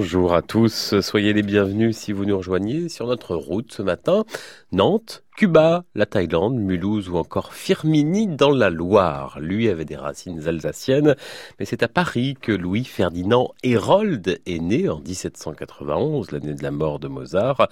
Bonjour à tous, soyez les bienvenus si vous nous rejoignez sur notre route ce matin. Nantes, Cuba, la Thaïlande, Mulhouse ou encore Firmini dans la Loire. Lui avait des racines alsaciennes, mais c'est à Paris que Louis-Ferdinand Hérold est né en 1791, l'année de la mort de Mozart.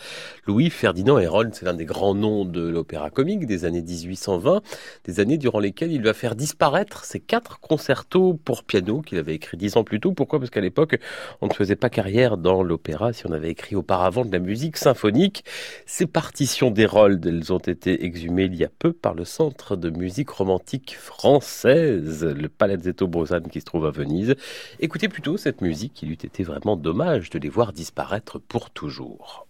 Louis-Ferdinand Hérold, c'est l'un des grands noms de l'opéra comique des années 1820, des années durant lesquelles il va faire disparaître ses quatre concertos pour piano qu'il avait écrits dix ans plus tôt. Pourquoi? Parce qu'à l'époque, on ne faisait pas carrière dans l'opéra si on avait écrit auparavant de la musique symphonique. Ces partitions d'Hérold, elles ont été exhumés il y a peu par le Centre de musique romantique française, le Palazzetto Brosane qui se trouve à Venise. Écoutez plutôt cette musique, il eût été vraiment dommage de les voir disparaître pour toujours.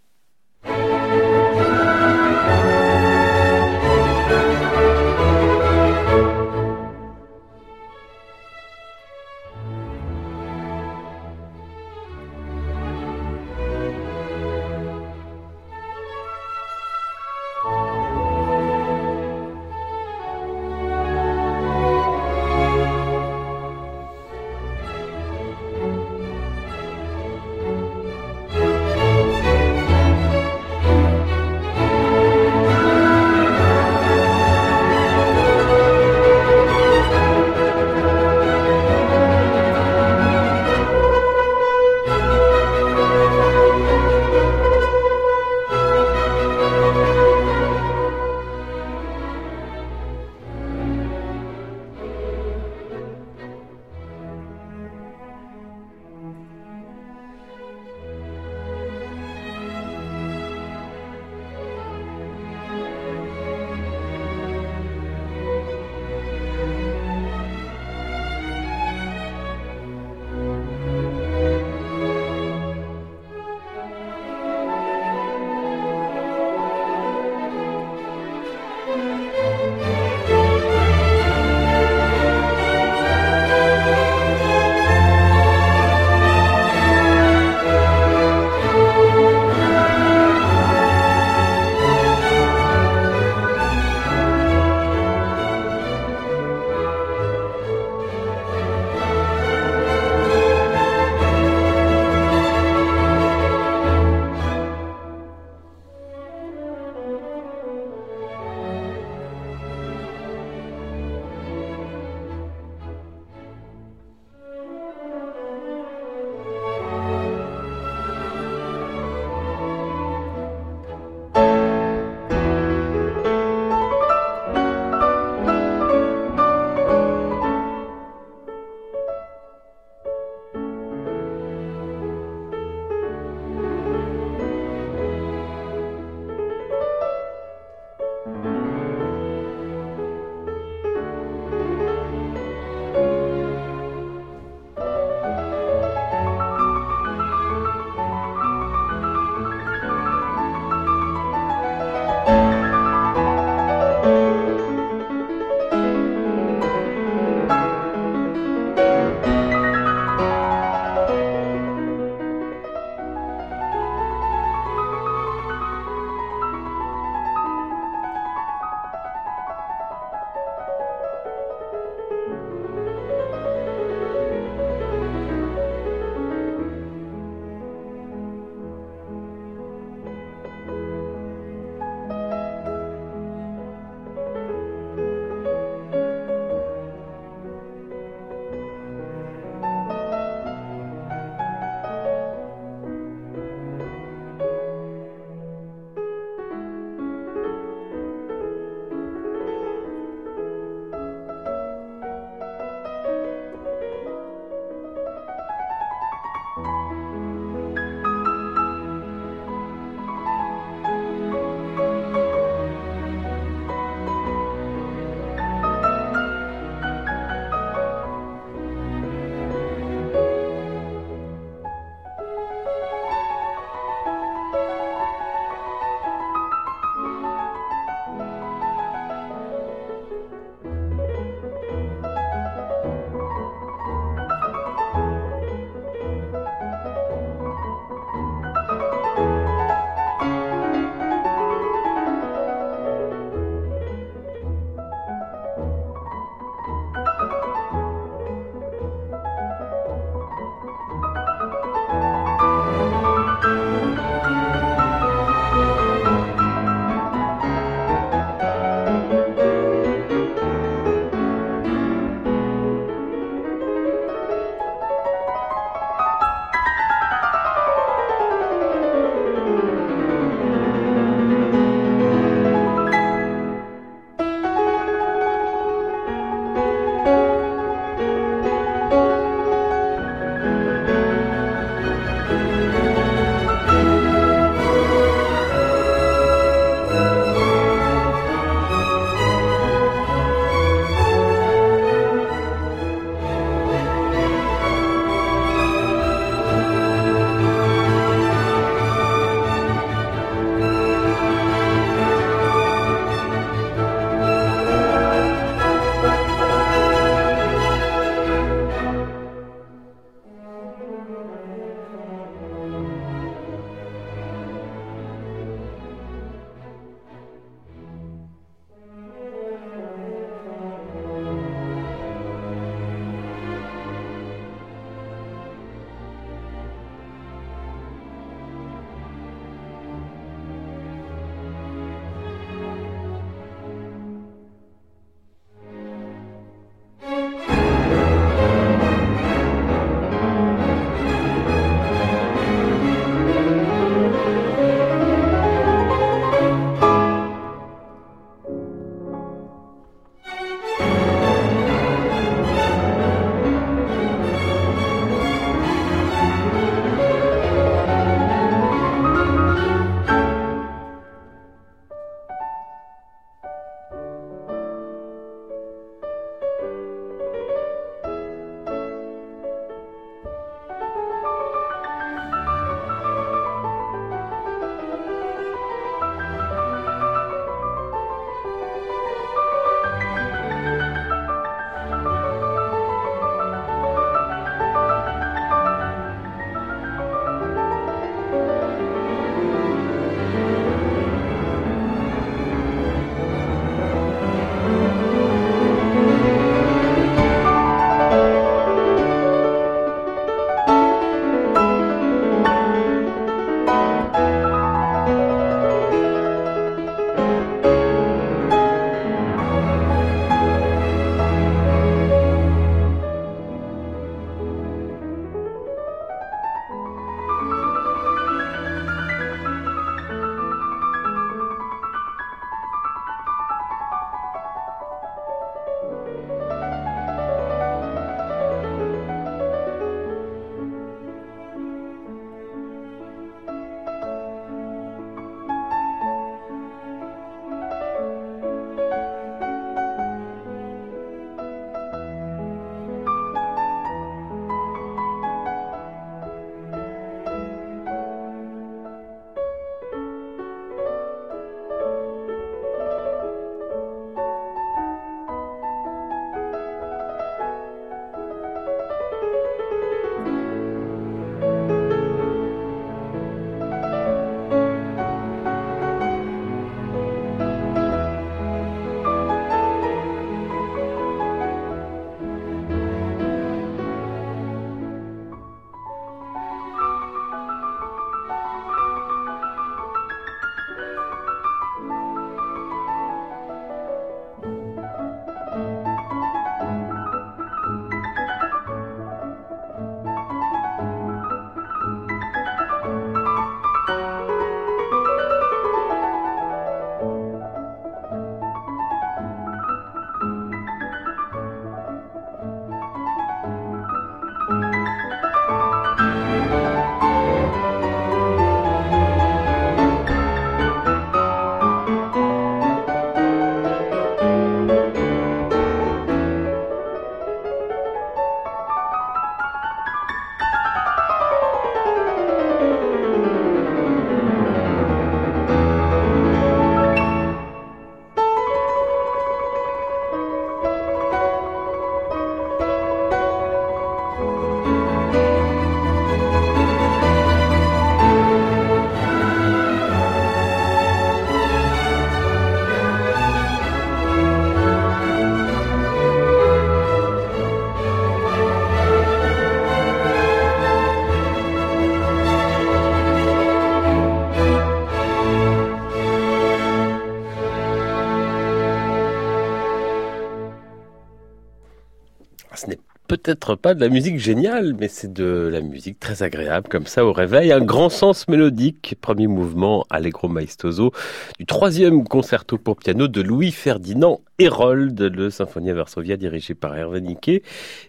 Peut-être pas de la musique géniale, mais c'est de la musique très agréable, comme ça au réveil. Un grand sens mélodique, premier mouvement Allegro Maestoso du troisième concerto pour piano de Louis Ferdinand Hérold, le Symphonia Varsovia dirigé par Hervé Niquet.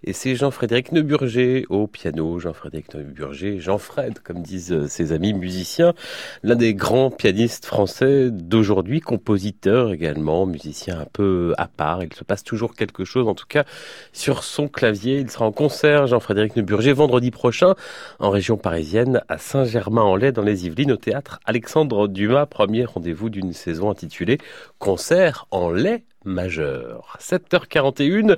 Et c'est Jean-Frédéric Neuburger au piano. Jean-Frédéric Neuburger, Jean-Fred, comme disent ses amis musiciens. L'un des grands pianistes français d'aujourd'hui, compositeur également, musicien un peu à part. Il se passe toujours quelque chose, en tout cas, sur son clavier. Il sera en concert, Jean-Frédéric Neuburger, vendredi prochain, en région parisienne, à Saint-Germain-en-Laye, dans les Yvelines, au théâtre Alexandre Dumas. Premier rendez-vous d'une saison intitulée Concert en lait majeur. 7h41,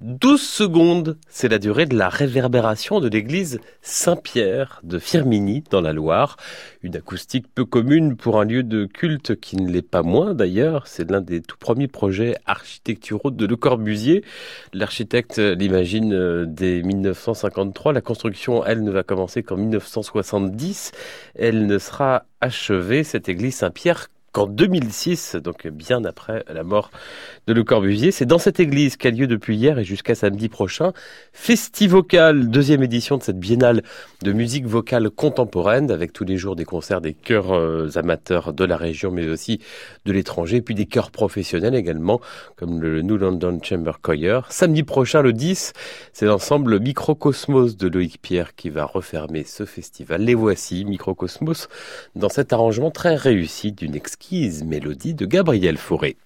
12 secondes, c'est la durée de la réverbération de l'église Saint-Pierre de Firminy dans la Loire. Une acoustique peu commune pour un lieu de culte qui ne l'est pas moins d'ailleurs. C'est l'un des tout premiers projets architecturaux de Le Corbusier. L'architecte l'imagine euh, dès 1953. La construction, elle, ne va commencer qu'en 1970. Elle ne sera achevée, cette église Saint-Pierre, qu'en 2006, donc bien après la mort de Le Corbusier. C'est dans cette église qu'a lieu depuis hier et jusqu'à samedi prochain Festivocal, deuxième édition de cette biennale de musique vocale contemporaine avec tous les jours des concerts des chœurs euh, amateurs de la région mais aussi de l'étranger, puis des chœurs professionnels également comme le New London Chamber Choir. Samedi prochain, le 10, c'est l'ensemble Microcosmos de Loïc Pierre qui va refermer ce festival. Les voici, Microcosmos, dans cet arrangement très réussi d'une exquise mélodie de Gabriel Fauré.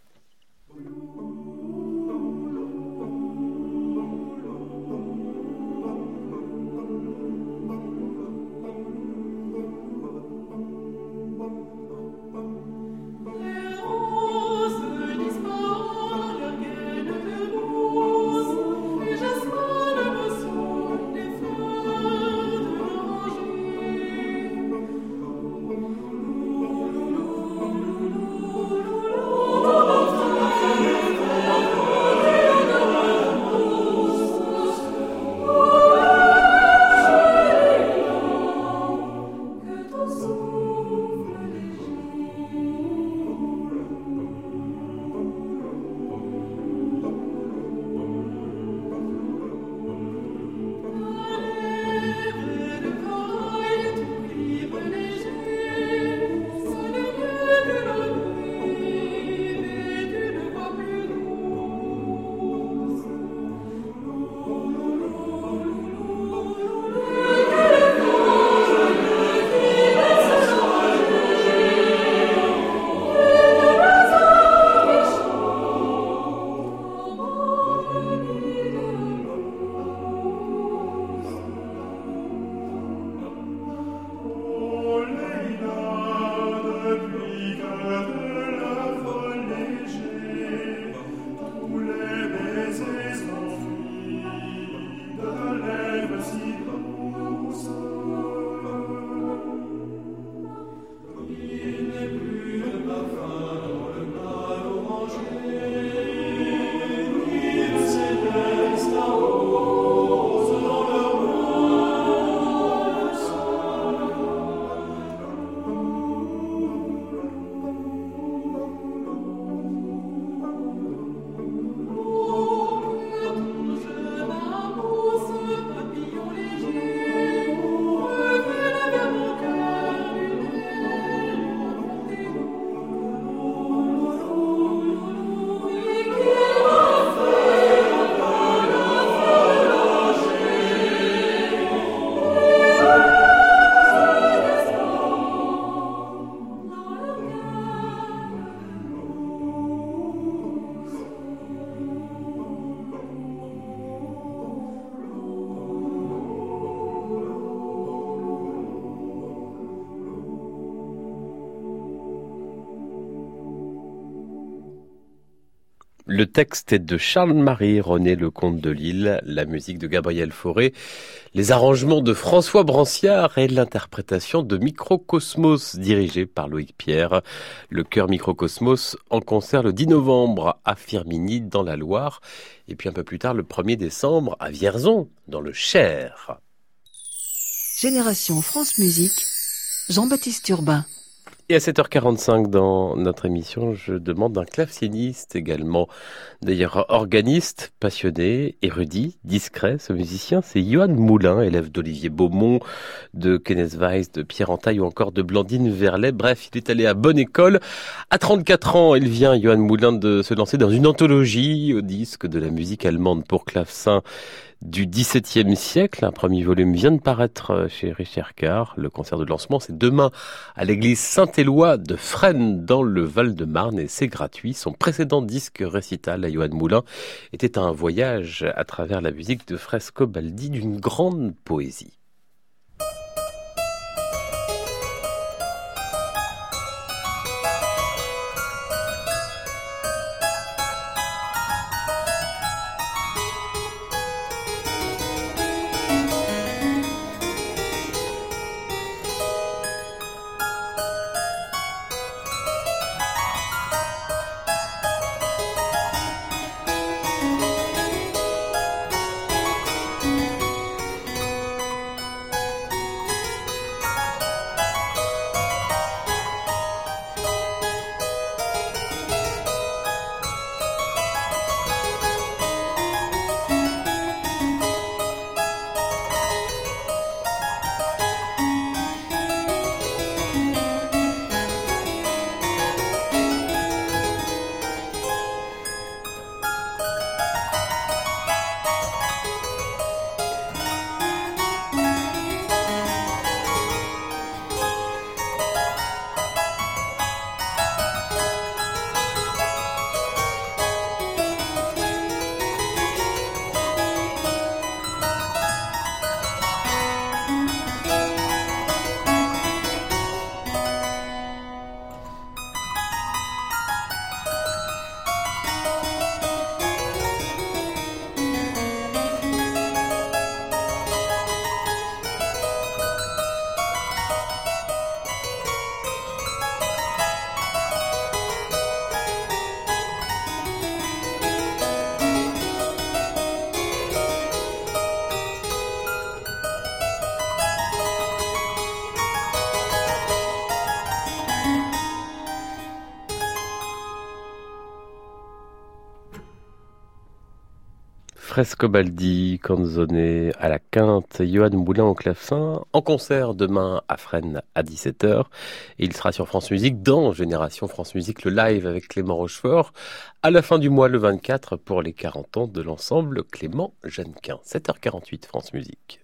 Texte est de Charles-Marie René Lecomte de Lille, la musique de Gabriel Fauré, les arrangements de François Branciard et l'interprétation de Microcosmos dirigé par Loïc Pierre. Le chœur Microcosmos en concert le 10 novembre à Firminy dans la Loire et puis un peu plus tard le 1er décembre à Vierzon dans le Cher. Génération France Musique, Jean-Baptiste Urbain. Et à 7h45 dans notre émission, je demande un claveciniste également, d'ailleurs organiste, passionné, érudit, discret. Ce musicien, c'est Johan Moulin, élève d'Olivier Beaumont, de Kenneth Weiss, de Pierre Entaille ou encore de Blandine Verlet. Bref, il est allé à bonne école. À 34 ans, il vient, Johan Moulin, de se lancer dans une anthologie au disque de la musique allemande pour clavecin du XVIIe siècle. Un premier volume vient de paraître euh, chez Richard Carr. Le concert de lancement, c'est demain à l'église Saint-Éloi de Fresnes dans le Val-de-Marne et c'est gratuit. Son précédent disque récital à Johan Moulin était un voyage à travers la musique de Fresco Baldi d'une grande poésie. Frescobaldi, Canzone à la Quinte, Johan Moulin au clavecin, en concert demain à Fresnes à 17h. Et il sera sur France Musique dans Génération France Musique, le live avec Clément Rochefort, à la fin du mois le 24 pour les 40 ans de l'ensemble Clément Jeannequin. 7h48 France Musique.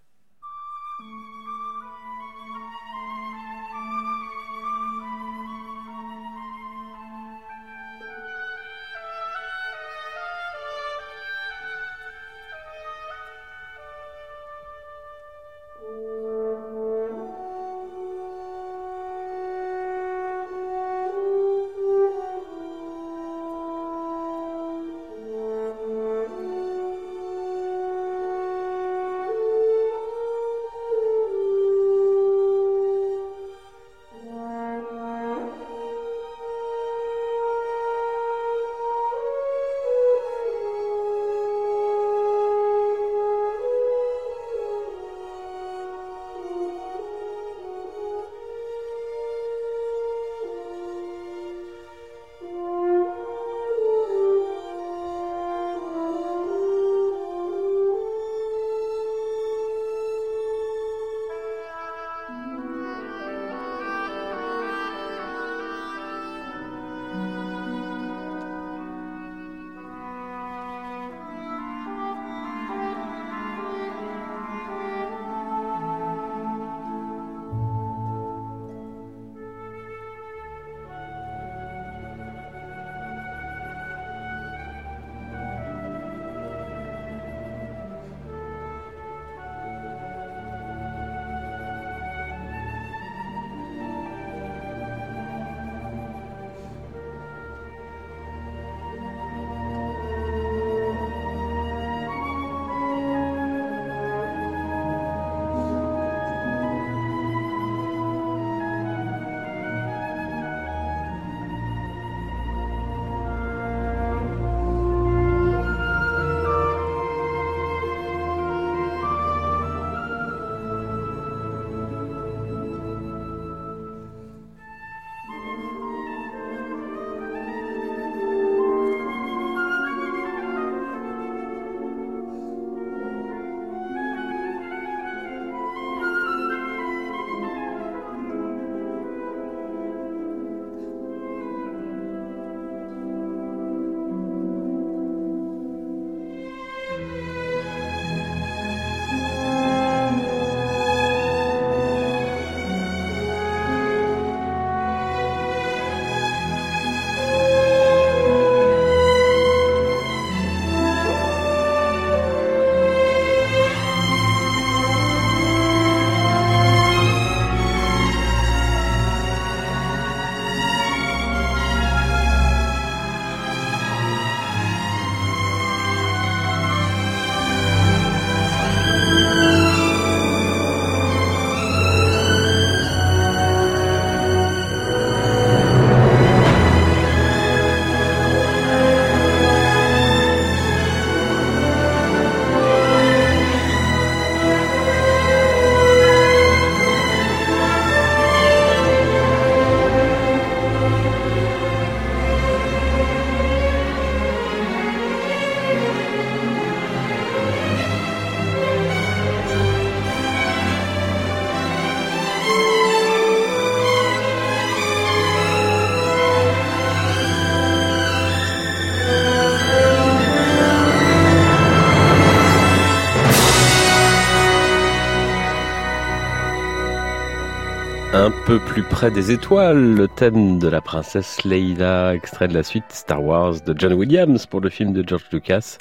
Peu plus près des étoiles, le thème de la princesse Leila, extrait de la suite Star Wars de John Williams pour le film de George Lucas.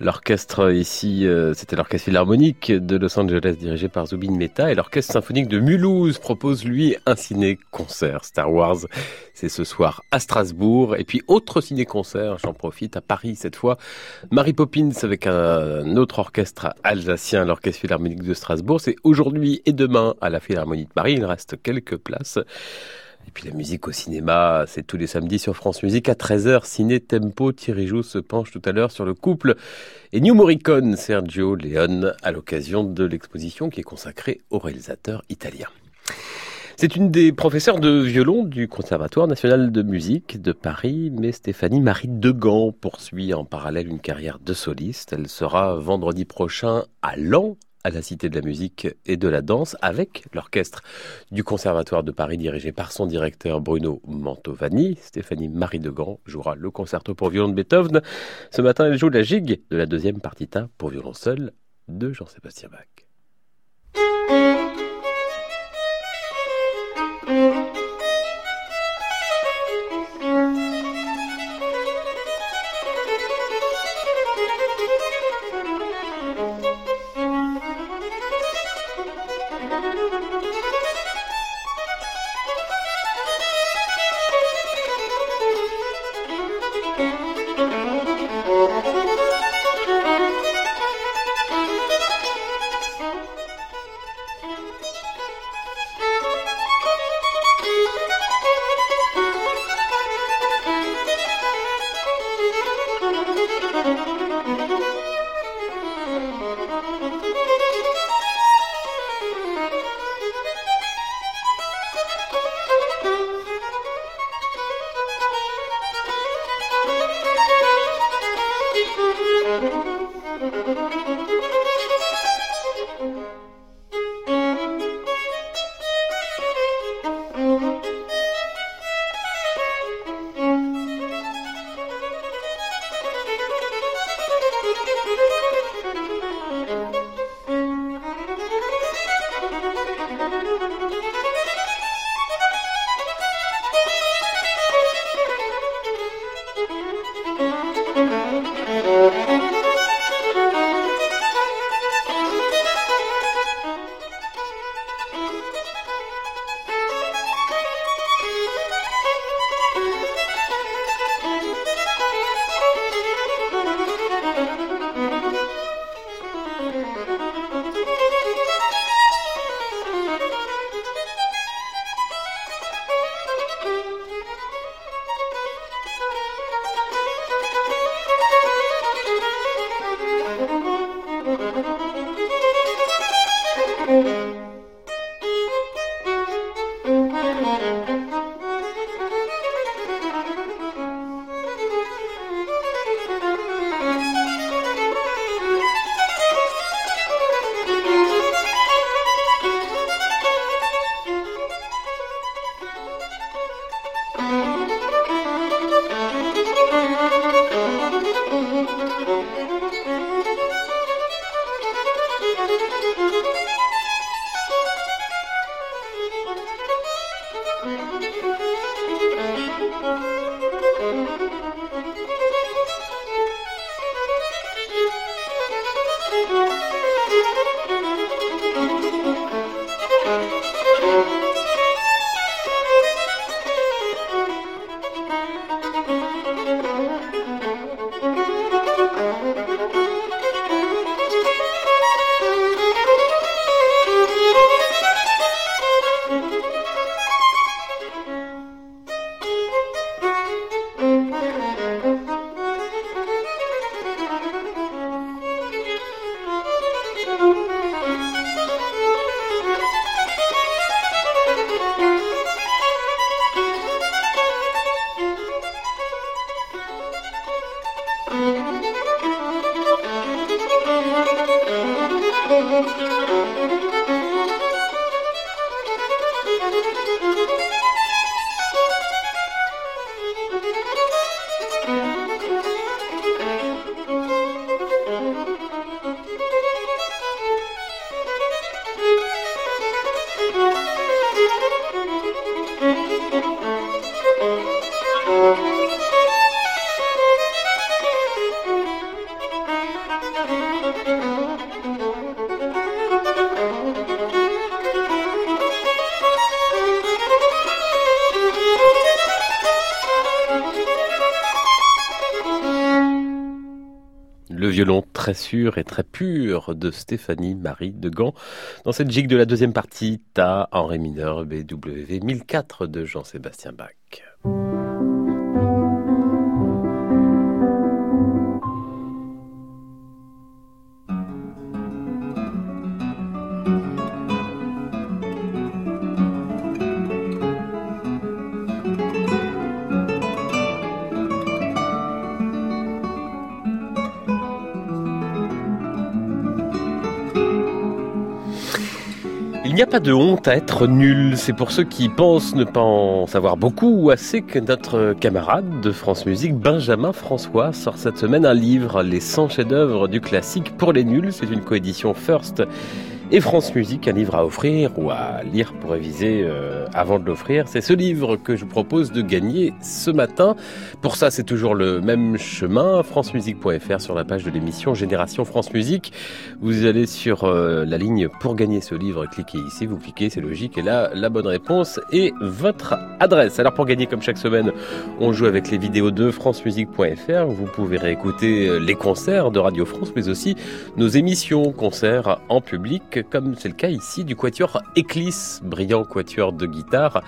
L'orchestre ici, euh, c'était l'orchestre philharmonique de Los Angeles dirigé par Zubin Mehta et l'orchestre symphonique de Mulhouse propose lui un ciné-concert. Star Wars, c'est ce soir à Strasbourg et puis autre ciné-concert, j'en profite à Paris cette fois. Mary Poppins avec un autre orchestre alsacien, l'orchestre philharmonique de Strasbourg. C'est aujourd'hui et demain à la Philharmonie de Paris. Il reste quelques places. Et puis la musique au cinéma, c'est tous les samedis sur France Musique à 13h. Ciné Tempo, Thierry Joux se penche tout à l'heure sur le couple et New Morricone, Sergio Leone, à l'occasion de l'exposition qui est consacrée au réalisateur italien. C'est une des professeurs de violon du Conservatoire national de musique de Paris, mais Stéphanie Marie Degan poursuit en parallèle une carrière de soliste. Elle sera vendredi prochain à Lens à la Cité de la musique et de la danse avec l'orchestre du Conservatoire de Paris dirigé par son directeur Bruno Mantovani. Stéphanie Marie Degan jouera le concerto pour violon de Beethoven. Ce matin, elle joue la gigue de la deuxième partita pour violon seul de Jean-Sébastien Bach. Très sûr et très pur de Stéphanie Marie de Gand. Dans cette gigue de la deuxième partie, Ta en ré mineur BWV 1004 de Jean-Sébastien Bach. Pas de honte à être nul. C'est pour ceux qui pensent ne pas en savoir beaucoup ou assez que notre camarade de France Musique, Benjamin François, sort cette semaine un livre, Les 100 chefs-d'œuvre du classique pour les nuls. C'est une coédition First et France Musique, un livre à offrir ou à lire pour réviser euh, avant de l'offrir. C'est ce livre que je vous propose de gagner ce matin. Pour ça, c'est toujours le même chemin, francemusique.fr sur la page de l'émission Génération France Musique. Vous allez sur euh, la ligne pour gagner ce livre, cliquez ici, vous cliquez, c'est logique, et là, la bonne réponse est votre adresse. Alors pour gagner comme chaque semaine, on joue avec les vidéos de francemusique.fr. Vous pouvez réécouter euh, les concerts de Radio France, mais aussi nos émissions concerts en public comme c'est le cas ici du quatuor Eclisse, brillant quatuor de guitare,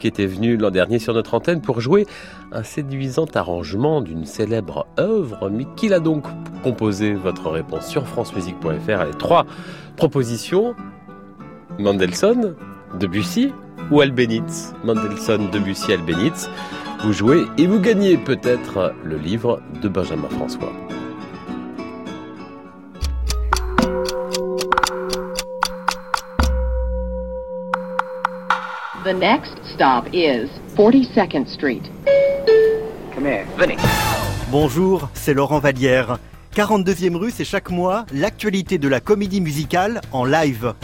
qui était venu l'an dernier sur notre antenne pour jouer un séduisant arrangement d'une célèbre œuvre. Mais qui l'a donc composé Votre réponse sur francemusique.fr. Les trois propositions Mendelssohn, Debussy ou Albéniz Mendelssohn, Debussy, Albéniz. Vous jouez et vous gagnez peut-être le livre de Benjamin François. The next stop is 42nd Street. Come here, Vinny. Bonjour, c'est Laurent Vallière. 42e rue, c'est chaque mois l'actualité de la comédie musicale en live.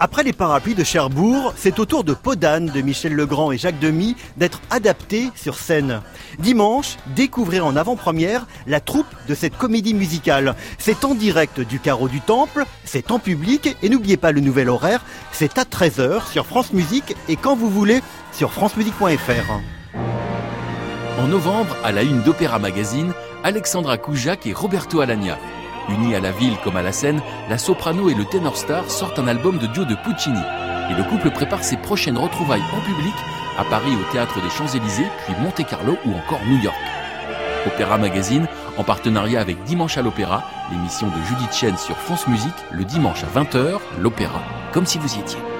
Après les parapluies de Cherbourg, c'est au tour de Podane de Michel Legrand et Jacques Demy d'être adaptés sur scène. Dimanche, découvrez en avant-première la troupe de cette comédie musicale. C'est en direct du carreau du Temple, c'est en public et n'oubliez pas le nouvel horaire, c'est à 13h sur France Musique et quand vous voulez sur francemusique.fr. En novembre, à la une d'Opéra Magazine, Alexandra Koujac et Roberto Alagna Unis à la ville comme à la scène, la soprano et le ténor star sortent un album de duo de Puccini. Et le couple prépare ses prochaines retrouvailles en public à Paris au Théâtre des Champs-Élysées, puis Monte-Carlo ou encore New York. Opéra Magazine, en partenariat avec Dimanche à l'Opéra, l'émission de Judith Chen sur France Musique, le dimanche à 20h, l'Opéra, comme si vous y étiez.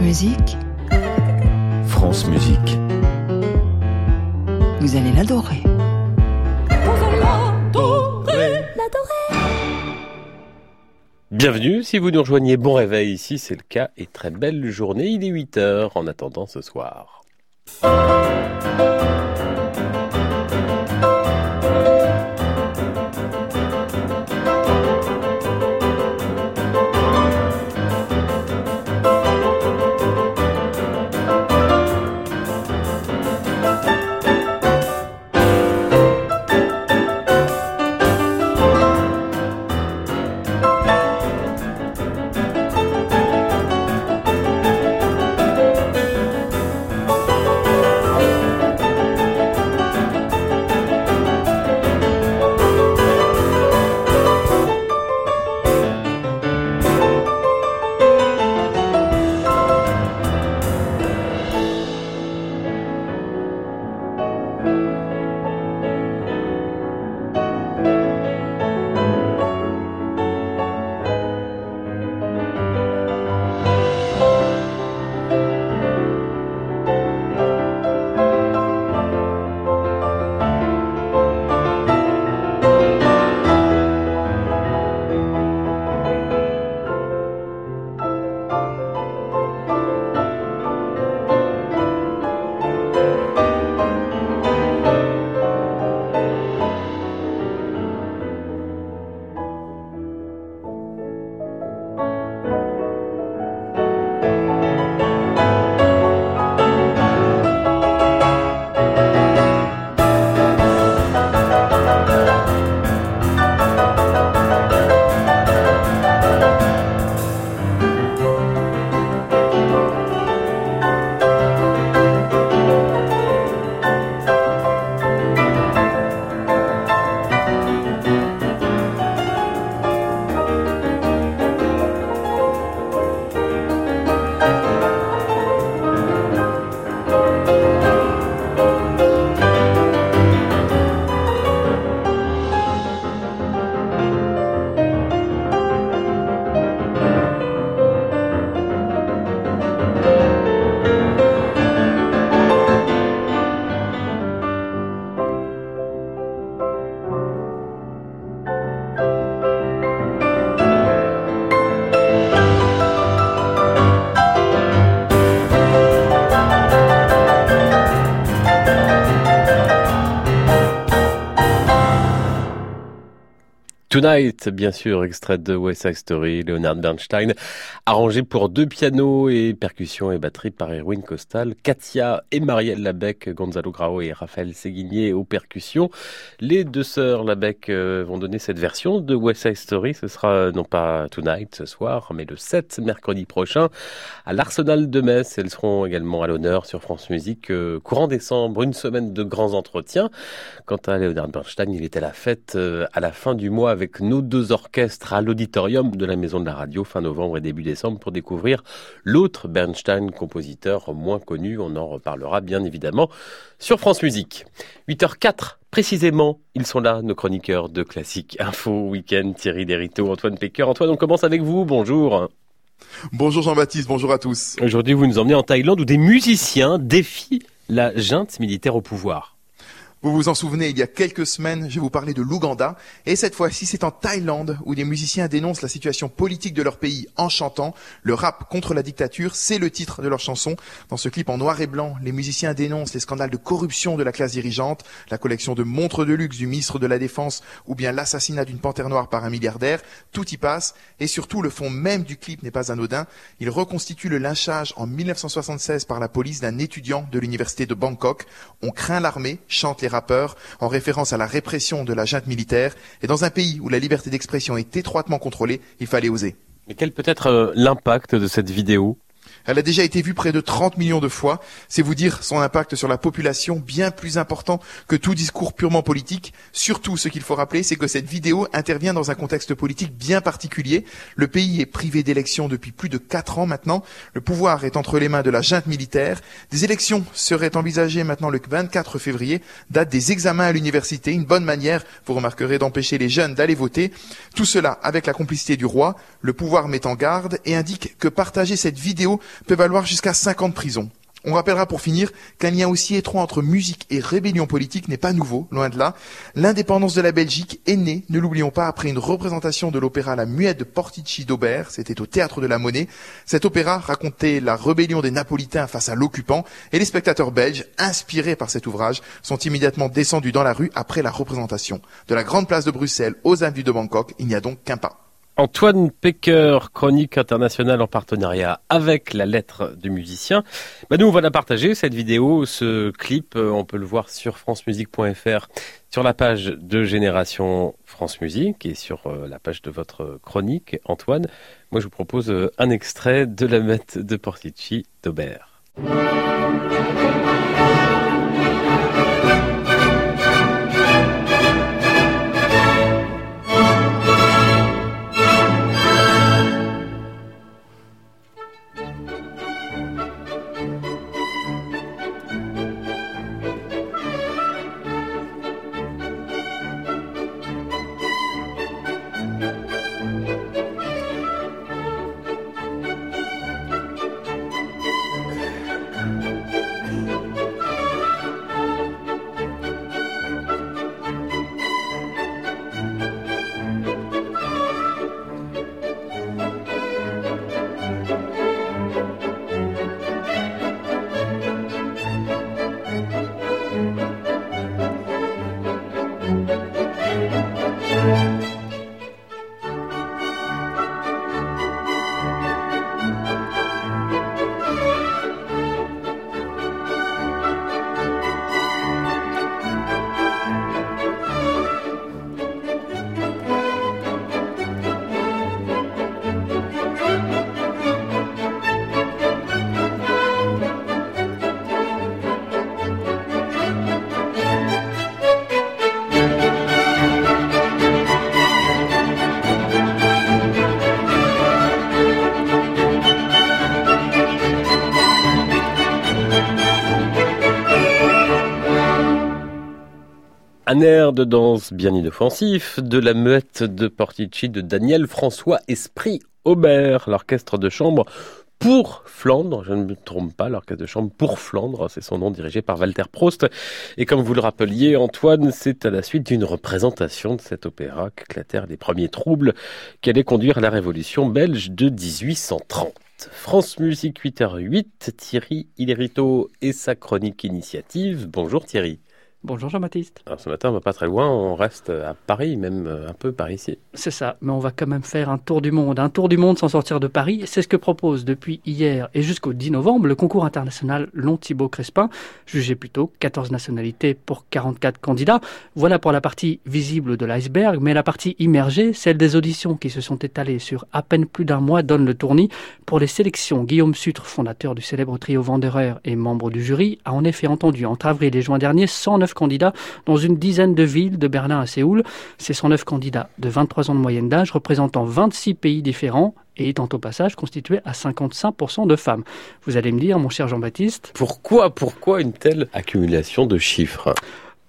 Musique. France Musique. Vous allez l'adorer. Vous allez l'adorer. Bienvenue, si vous nous rejoignez, bon réveil ici, c'est le cas, et très belle journée, il est 8h en attendant ce soir. Tonight, bien sûr, extrait de West Side Story, Leonard Bernstein, arrangé pour deux pianos et percussions et batterie par Erwin Costal, Katia et Marielle Labec, Gonzalo Grao et Raphaël Séguinier aux percussions. Les deux sœurs Labec euh, vont donner cette version de West Side Story. Ce sera non pas Tonight ce soir, mais le 7 mercredi prochain à l'Arsenal de Metz. Elles seront également à l'honneur sur France Musique euh, courant décembre, une semaine de grands entretiens. Quant à Leonard Bernstein, il était à la fête euh, à la fin du mois avec nos deux orchestres à l'auditorium de la Maison de la Radio fin novembre et début décembre pour découvrir l'autre Bernstein, compositeur moins connu. On en reparlera bien évidemment sur France Musique. 8h04 précisément, ils sont là, nos chroniqueurs de Classique Info Week-end, Thierry Derito, Antoine Pecker. Antoine, on commence avec vous. Bonjour. Bonjour Jean-Baptiste, bonjour à tous. Aujourd'hui, vous nous emmenez en Thaïlande où des musiciens défient la junte militaire au pouvoir. Vous vous en souvenez, il y a quelques semaines, je vous parler de l'Ouganda. Et cette fois-ci, c'est en Thaïlande où des musiciens dénoncent la situation politique de leur pays en chantant. Le rap contre la dictature, c'est le titre de leur chanson. Dans ce clip en noir et blanc, les musiciens dénoncent les scandales de corruption de la classe dirigeante, la collection de montres de luxe du ministre de la Défense ou bien l'assassinat d'une panthère noire par un milliardaire. Tout y passe. Et surtout, le fond même du clip n'est pas anodin. Il reconstitue le lynchage en 1976 par la police d'un étudiant de l'université de Bangkok. On craint l'armée, chante les rappeurs, en référence à la répression de la junte militaire. Et dans un pays où la liberté d'expression est étroitement contrôlée, il fallait oser. Mais quel peut être euh, l'impact de cette vidéo? Elle a déjà été vue près de 30 millions de fois. C'est vous dire son impact sur la population bien plus important que tout discours purement politique. Surtout, ce qu'il faut rappeler, c'est que cette vidéo intervient dans un contexte politique bien particulier. Le pays est privé d'élections depuis plus de 4 ans maintenant. Le pouvoir est entre les mains de la junte militaire. Des élections seraient envisagées maintenant le 24 février, date des examens à l'université. Une bonne manière, vous remarquerez, d'empêcher les jeunes d'aller voter. Tout cela avec la complicité du roi. Le pouvoir met en garde et indique que partager cette vidéo peut valoir jusqu'à 50 prisons. On rappellera pour finir qu'un lien aussi étroit entre musique et rébellion politique n'est pas nouveau, loin de là. L'indépendance de la Belgique est née, ne l'oublions pas, après une représentation de l'opéra La Muette de Portici d'Aubert, c'était au théâtre de la Monnaie. Cet opéra racontait la rébellion des Napolitains face à l'occupant, et les spectateurs belges, inspirés par cet ouvrage, sont immédiatement descendus dans la rue après la représentation. De la grande place de Bruxelles aux avenues de Bangkok, il n'y a donc qu'un pas. Antoine Pecker, chronique internationale en partenariat avec la lettre du musicien. Bah nous, on va la partager, cette vidéo, ce clip. Euh, on peut le voir sur francemusique.fr, sur la page de Génération France Musique et sur euh, la page de votre chronique, Antoine. Moi, je vous propose euh, un extrait de la mette de Portici d'Aubert. Un air de danse bien inoffensif de la muette de Portici de Daniel François Esprit Aubert, l'orchestre de chambre pour Flandre, je ne me trompe pas, l'orchestre de chambre pour Flandre, c'est son nom dirigé par Walter Prost. Et comme vous le rappeliez, Antoine, c'est à la suite d'une représentation de cet opéra qu'éclatèrent les premiers troubles qui allaient conduire à la révolution belge de 1830. France Musique 8h08, Thierry Ilerito et sa chronique initiative. Bonjour Thierry. Bonjour Jean-Baptiste. Alors ce matin, on va pas très loin, on reste à Paris, même euh, un peu par ici. C'est ça, mais on va quand même faire un tour du monde. Un tour du monde sans sortir de Paris, c'est ce que propose depuis hier et jusqu'au 10 novembre le concours international Long Thibault Crespin, jugé plutôt 14 nationalités pour 44 candidats. Voilà pour la partie visible de l'iceberg, mais la partie immergée, celle des auditions qui se sont étalées sur à peine plus d'un mois, donne le tournis. Pour les sélections, Guillaume Sutre, fondateur du célèbre trio Wanderer et membre du jury, a en effet entendu entre avril et juin dernier 109 candidats dans une dizaine de villes, de Berlin à Séoul. Ces 109 candidats de 23 ans de moyenne d'âge, représentant 26 pays différents, et étant au passage constitués à 55% de femmes. Vous allez me dire, mon cher Jean-Baptiste. Pourquoi, pourquoi une telle accumulation de chiffres?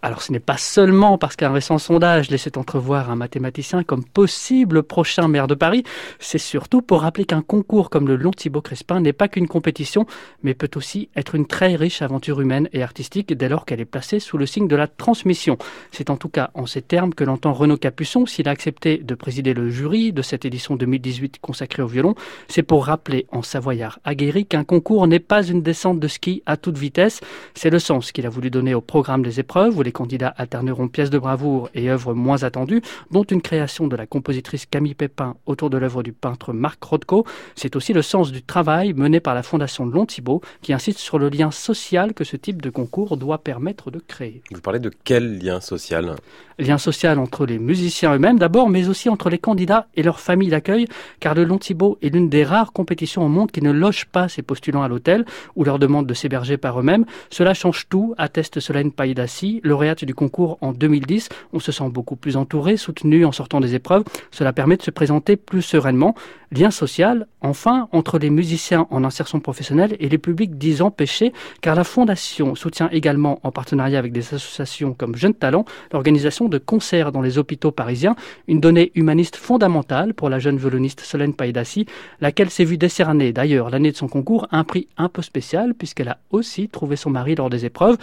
Alors ce n'est pas seulement parce qu'un récent sondage laissait entrevoir un mathématicien comme possible prochain maire de Paris, c'est surtout pour rappeler qu'un concours comme le Long Thibaut Crespin n'est pas qu'une compétition, mais peut aussi être une très riche aventure humaine et artistique dès lors qu'elle est placée sous le signe de la transmission. C'est en tout cas en ces termes que l'entend Renaud Capuçon s'il a accepté de présider le jury de cette édition 2018 consacrée au violon. C'est pour rappeler en savoyard aguerri qu'un concours n'est pas une descente de ski à toute vitesse. C'est le sens qu'il a voulu donner au programme des épreuves les candidats alterneront pièces de bravoure et œuvres moins attendues, dont une création de la compositrice Camille Pépin autour de l'œuvre du peintre Marc Rothko. C'est aussi le sens du travail mené par la Fondation Long Thibault, qui insiste sur le lien social que ce type de concours doit permettre de créer. Vous parlez de quel lien social? Lien social entre les musiciens eux-mêmes d'abord, mais aussi entre les candidats et leurs familles d'accueil, car le Long Thibault est l'une des rares compétitions au monde qui ne loge pas ses postulants à l'hôtel ou leur demande de s'héberger par eux-mêmes. Cela change tout, atteste Solène Païdassi, lauréate du concours en 2010. On se sent beaucoup plus entouré, soutenu en sortant des épreuves. Cela permet de se présenter plus sereinement. Lien social, enfin, entre les musiciens en insertion professionnelle et les publics dits empêchés, car la Fondation soutient également, en partenariat avec des associations comme Jeunes Talents, l'organisation de concerts dans les hôpitaux parisiens, une donnée humaniste fondamentale pour la jeune violoniste Solène Païdassi, laquelle s'est vue décerner d'ailleurs l'année de son concours un prix un peu spécial puisqu'elle a aussi trouvé son mari lors des épreuves.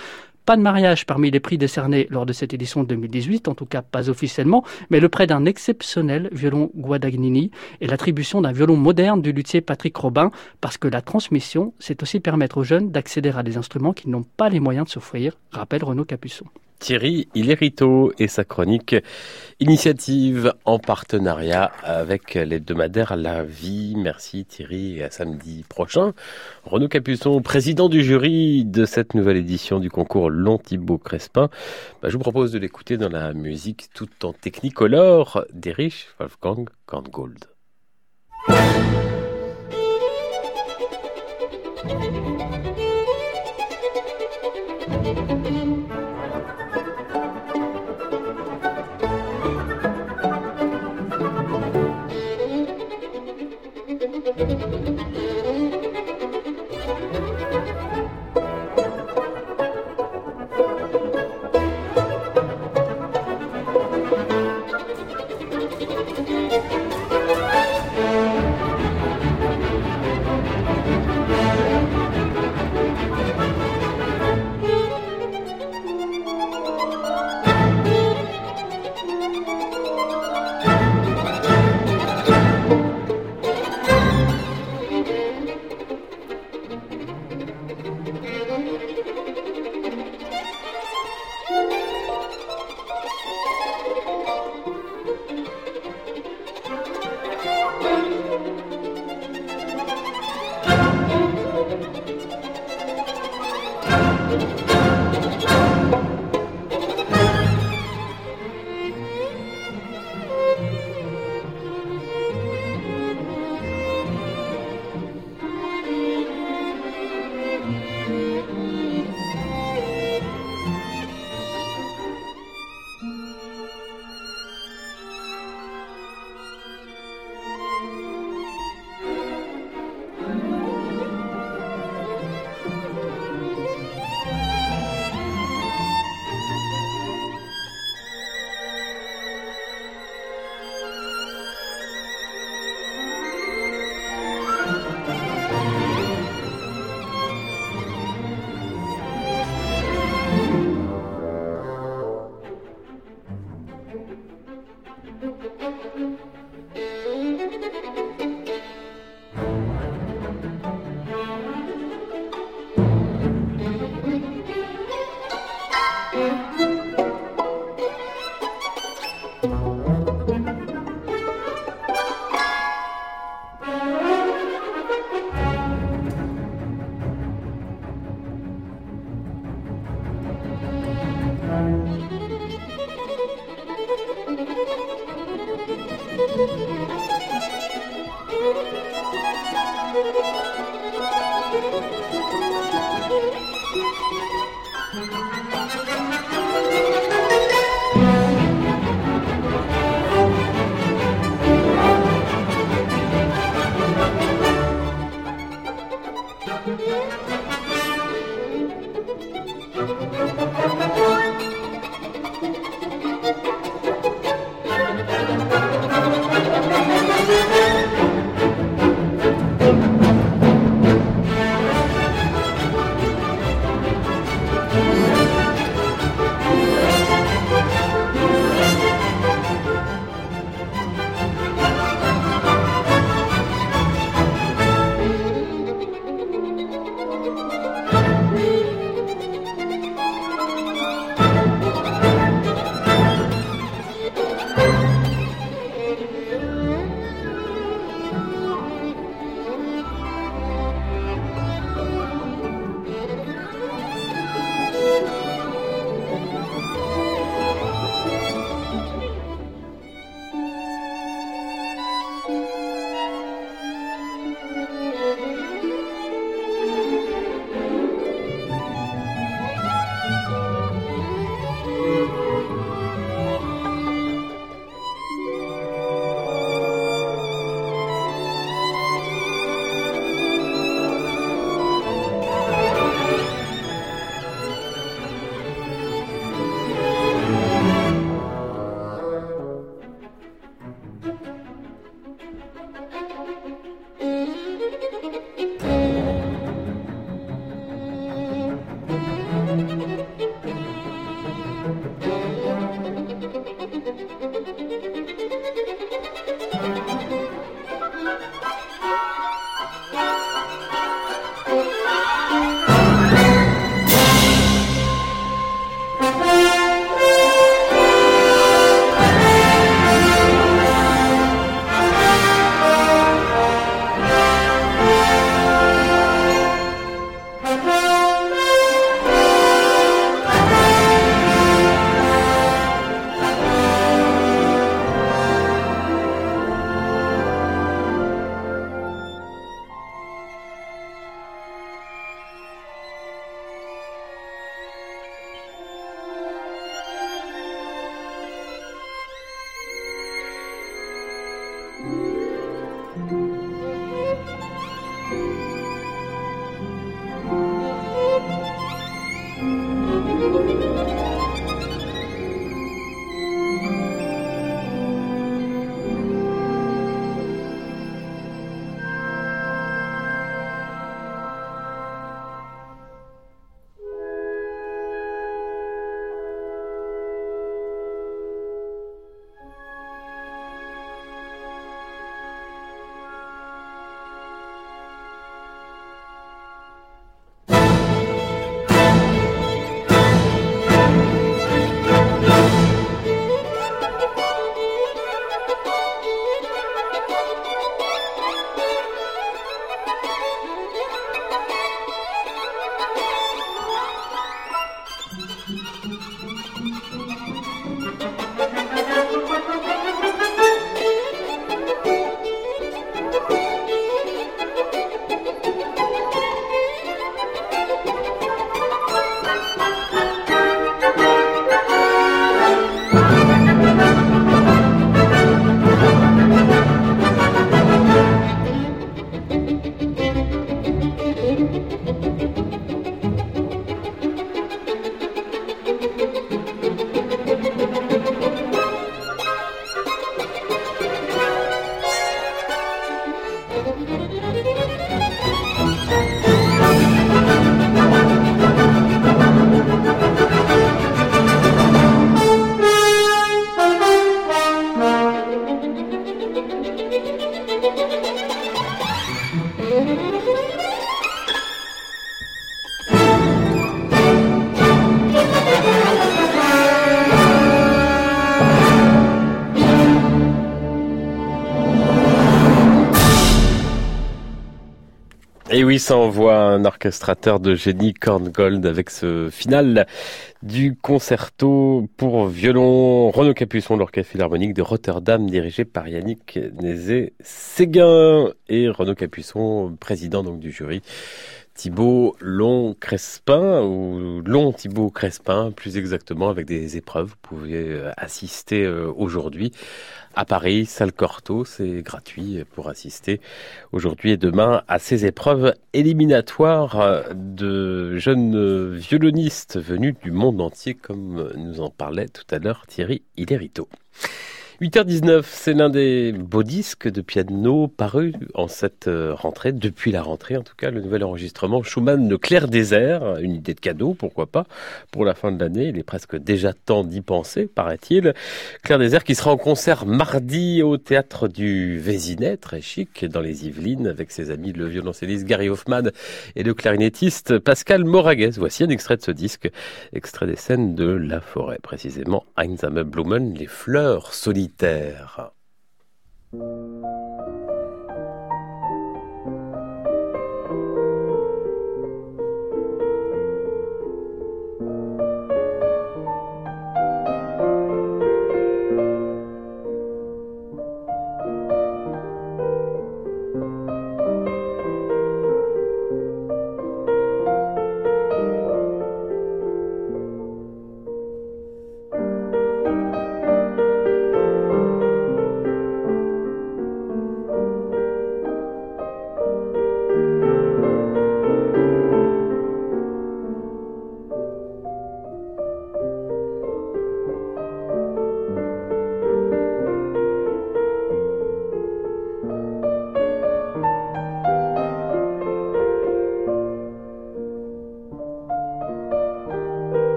Pas de mariage parmi les prix décernés lors de cette édition 2018, en tout cas pas officiellement, mais le prêt d'un exceptionnel violon Guadagnini et l'attribution d'un violon moderne du luthier Patrick Robin, parce que la transmission, c'est aussi permettre aux jeunes d'accéder à des instruments qui n'ont pas les moyens de s'offrir, rappelle Renaud Capuçon. Thierry Ilérito et sa chronique Initiative en partenariat avec l'hebdomadaire La Vie. Merci Thierry, à samedi prochain. Renaud Capuçon, président du jury de cette nouvelle édition du concours Lontibo Crespin. Bah, je vous propose de l'écouter dans la musique tout en technicolore d'Erich Wolfgang Korngold. thank ça envoie un orchestrateur de génie Korngold avec ce final du concerto pour violon Renaud Capuçon, l'orchestre philharmonique de Rotterdam dirigé par Yannick Nézé-Séguin et Renaud Capuçon, président donc du jury. Thibaut Long Crespin ou Long Thibaut Crespin plus exactement avec des épreuves. Vous pouvez euh, assister euh, aujourd'hui à Paris, salle Corto, c'est gratuit pour assister aujourd'hui et demain à ces épreuves éliminatoires euh, de jeunes violonistes venus du monde entier comme nous en parlait tout à l'heure Thierry Hillerito. 8h19, c'est l'un des beaux disques de piano parus en cette euh, rentrée, depuis la rentrée en tout cas, le nouvel enregistrement Schumann de Clair Désert, une idée de cadeau, pourquoi pas, pour la fin de l'année. Il est presque déjà temps d'y penser, paraît-il. Clair Désert qui sera en concert mardi au théâtre du Vésinet, très chic, dans les Yvelines, avec ses amis le violoncelliste Gary Hoffman et le clarinettiste Pascal Moraguez. Voici un extrait de ce disque, extrait des scènes de La Forêt, précisément Einsame Blumen, les fleurs solides terre.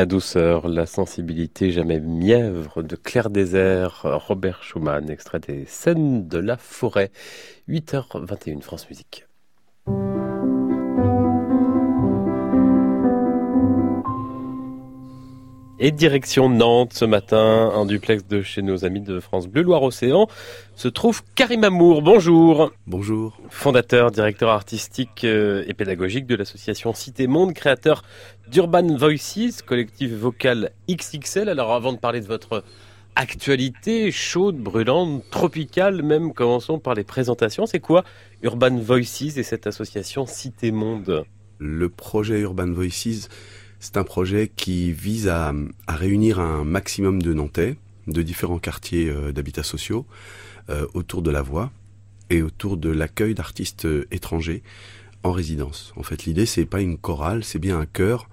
La douceur, la sensibilité jamais mièvre de Clair Désert, Robert Schumann, extrait des scènes de la forêt. 8h21 France Musique. Et direction Nantes ce matin, un duplex de chez nos amis de France Bleu Loire Océan, se trouve Karim Amour. Bonjour. Bonjour. Fondateur, directeur artistique euh, et pédagogique de l'association Cité Monde, créateur d'Urban Voices, collectif vocal XXL. Alors avant de parler de votre actualité chaude, brûlante, tropicale même, commençons par les présentations. C'est quoi Urban Voices et cette association Cité Monde Le projet Urban Voices c'est un projet qui vise à, réunir un maximum de Nantais, de différents quartiers euh, d'habitats sociaux, euh, autour de la voix et autour de l'accueil d'artistes euh, étrangers en résidence. En fait, l'idée, c'est pas une chorale, c'est bien un chœur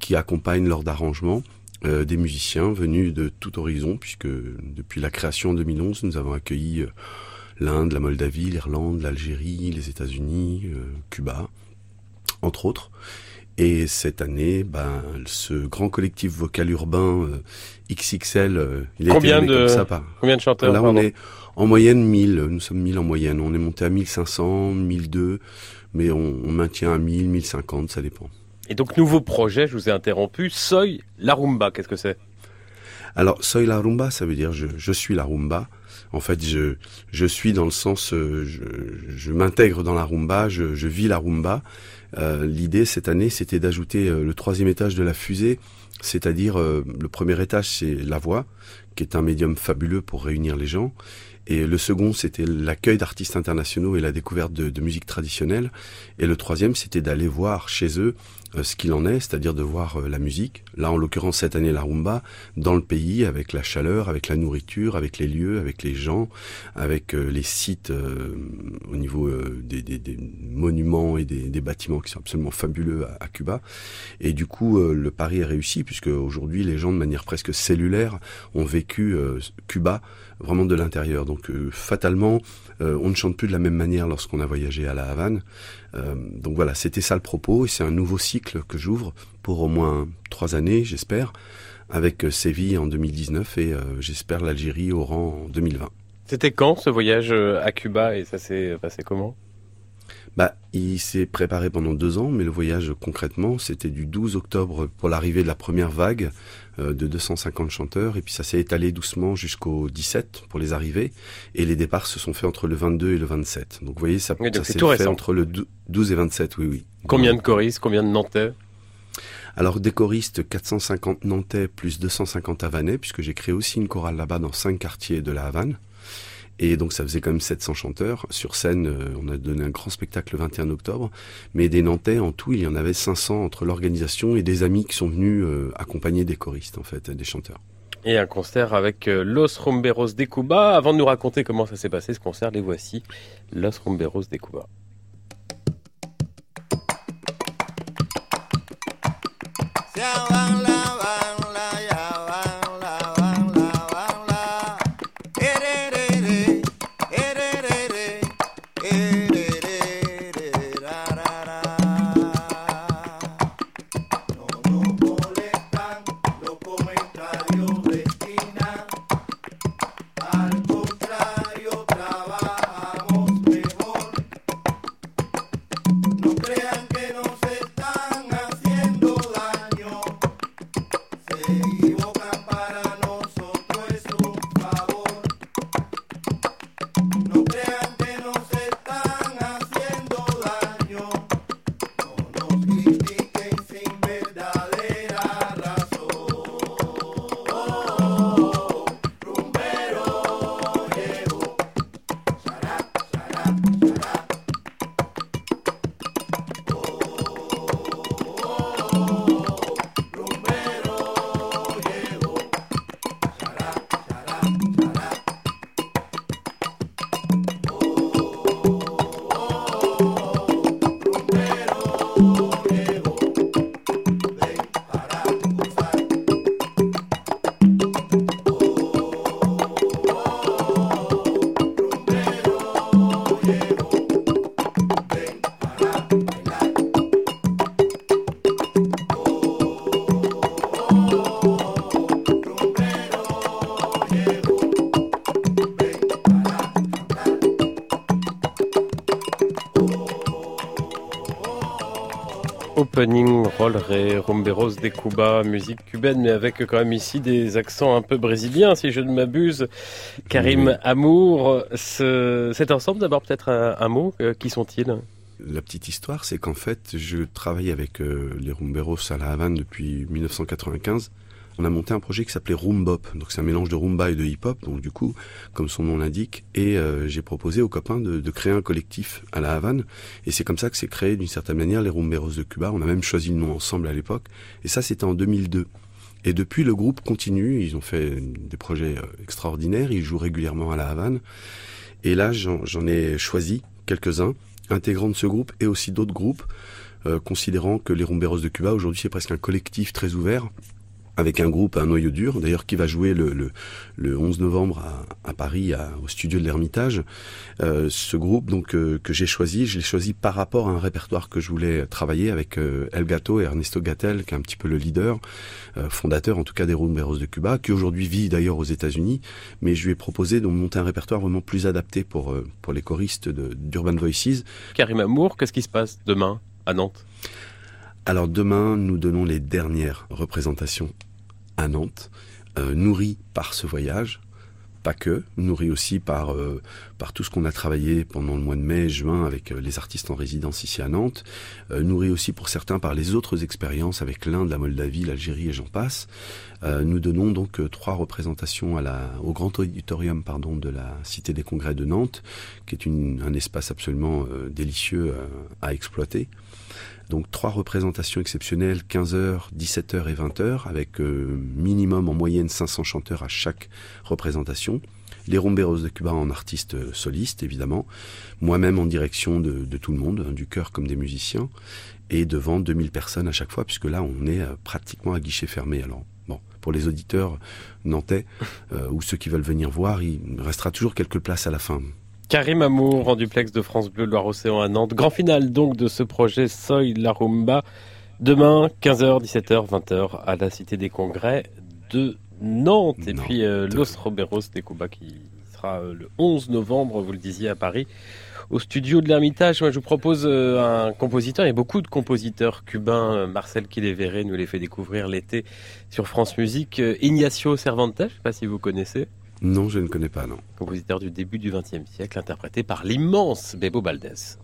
qui accompagne lors d'arrangements des musiciens venus de tout horizon, puisque depuis la création en 2011, nous avons accueilli l'Inde, la Moldavie, l'Irlande, l'Algérie, les États-Unis, Cuba, entre autres. Et cette année, ben, ce grand collectif vocal urbain euh, XXL, euh, il est combien de, comme ça. Pas. Combien de chanteurs Là, on est en moyenne 1000. Nous sommes 1000 en moyenne. On est monté à 1500, 1002, mais on, maintient à 1000, 1050, ça dépend. Et donc, nouveau projet, je vous ai interrompu, Soy la rumba, qu'est-ce que c'est? Alors, Soy la rumba, ça veut dire je, suis la rumba. En fait, je, suis dans le sens, euh, je, m'intègre dans la rumba, je, je vis la rumba. L'idée cette année, c'était d'ajouter le troisième étage de la fusée, c'est-à-dire le premier étage, c'est la voix, qui est un médium fabuleux pour réunir les gens. Et le second, c'était l'accueil d'artistes internationaux et la découverte de, musique traditionnelle. Et le troisième, c'était d'aller voir chez eux euh, ce qu'il en est, c'est-à-dire de voir euh, la musique. Là, en l'occurrence, cette année, la rumba, dans le pays, avec la chaleur, avec la nourriture, avec les lieux, avec les gens, avec euh, les sites au niveau des, monuments et des, bâtiments qui sont absolument fabuleux à, Cuba. Et du coup, le pari est réussi, puisque aujourd'hui, les gens, de manière presque cellulaire, ont vécu Cuba vraiment de l'intérieur. Donc euh, fatalement, euh, on ne chante plus de la même manière lorsqu'on a voyagé à la Havane. Euh, donc voilà, c'était ça le propos, et c'est un nouveau cycle que j'ouvre pour au moins trois années, j'espère, avec Séville en 2019 et j'espère l'Algérie, au rang en 2020. C'était quand ce voyage à Cuba et ça s'est passé comment? Bah, il s'est préparé pendant deux ans, mais le voyage concrètement, c'était du 12 octobre pour l'arrivée de la première vague de 250 chanteurs, et puis ça s'est étalé doucement jusqu'au 17 pour les arrivées, et les départs se sont faits entre le 22 et le 27. Donc vous voyez, ça, ça s'est fait entre le 12 et 27, oui, oui. Combien de choristes, combien de Nantais? Alors des choristes, 450 Nantais plus 250 Havanais, puisque j'ai créé aussi une chorale là-bas dans cinq quartiers de la Havane. Et donc ça faisait quand même 700 chanteurs. Sur scène, euh, on a donné un grand spectacle le 21 octobre. Mais des Nantais, en tout, il y en avait 500 entre l'organisation et des amis qui sont venus euh, accompagner des choristes, en fait, des chanteurs. Et un concert avec euh, Los Romberos de Cuba. Avant de nous raconter comment ça s'est passé ce concert, les voici, Los Romberos de Cuba. Romberos de Cuba, musique cubaine, mais avec quand même ici des accents un peu brésiliens, si je ne m'abuse. Karim Amour, cet ensemble, d'abord peut-être un, mot, euh, qui sont-ils? La petite histoire, c'est qu'en fait, je travaille avec euh, les Rumberos à la Havane depuis 1995 on a monté un projet qui s'appelait Roombop. Donc c'est un mélange de rumba et de hip-hop. Donc du coup, comme son nom l'indique, et euh, j'ai proposé aux copains de, créer un collectif à la Havane. Et c'est comme ça que c'est créé d'une certaine manière les Rumberos de Cuba. On a même choisi le nom ensemble à l'époque. Et ça, c'était en 2002. Et depuis, le groupe continue. Ils ont fait des projets euh, extraordinaires. Ils jouent régulièrement à la Havane. Et là, j'en ai choisi quelques-uns, intégrant de ce groupe et aussi d'autres groupes, euh, considérant que les Rumberos de Cuba, aujourd'hui, c'est presque un collectif très ouvert avec un groupe, un noyau dur, d'ailleurs qui va jouer le, le, 11 novembre à, Paris, au studio de l'Ermitage. Euh, ce groupe donc euh, que j'ai choisi, je l'ai choisi par rapport à un répertoire que je voulais travailler avec euh, El Gato et Ernesto Gattel, qui est un petit peu le leader, fondateur en tout cas des Rumberos de Cuba, qui aujourd'hui vit d'ailleurs aux États-Unis. Mais je lui ai proposé de monter un répertoire vraiment plus adapté pour pour les choristes d'Urban Voices. Karim Amour, qu'est-ce qui se passe demain à Nantes? Alors demain, nous donnons les dernières représentations Nantes, euh, nourri par ce voyage, pas que, nourri aussi par euh, par tout ce qu'on a travaillé pendant le mois de mai, juin avec euh, les artistes en résidence ici à Nantes, nourri aussi pour certains par les autres expériences avec l'Inde, la Moldavie, l'Algérie et j'en passe. nous donnons donc trois représentations à au grand auditorium pardon de la Cité des Congrès de Nantes, qui est une, un espace absolument délicieux à exploiter. Donc trois représentations exceptionnelles, 15h, 17h et 20h, avec euh, minimum en moyenne 500 chanteurs à chaque représentation. Les Romberos de Cuba en artistes euh, solistes, évidemment. Moi-même en direction de, tout le monde, hein, du chœur comme des musiciens. Et devant 2000 personnes à chaque fois, puisque là, on est euh, pratiquement à guichet fermé. Alors, bon, pour les auditeurs nantais ou ceux qui veulent venir voir, il restera toujours quelques places à la fin. Karim Amour en duplex de France Bleu Loire-Océan à Nantes. Grand final donc de ce projet Soy la Rumba. Demain, 15h, 17h, 20h à la Cité des Congrès de Nantes. Et puis euh, Los Roberos de Cuba qui sera euh, le 11 novembre, vous le disiez, à Paris. Au studio de l'Ermitage, moi je vous propose euh, un compositeur, il y a beaucoup de compositeurs cubains, Marcel Quilevere nous les fait découvrir l'été sur France Musique, Ignacio Cervantes, je ne sais pas si vous connaissez. Non, je ne connais pas, non. Compositeur du début du XXe siècle, interprété par l'immense Bebo Baldès.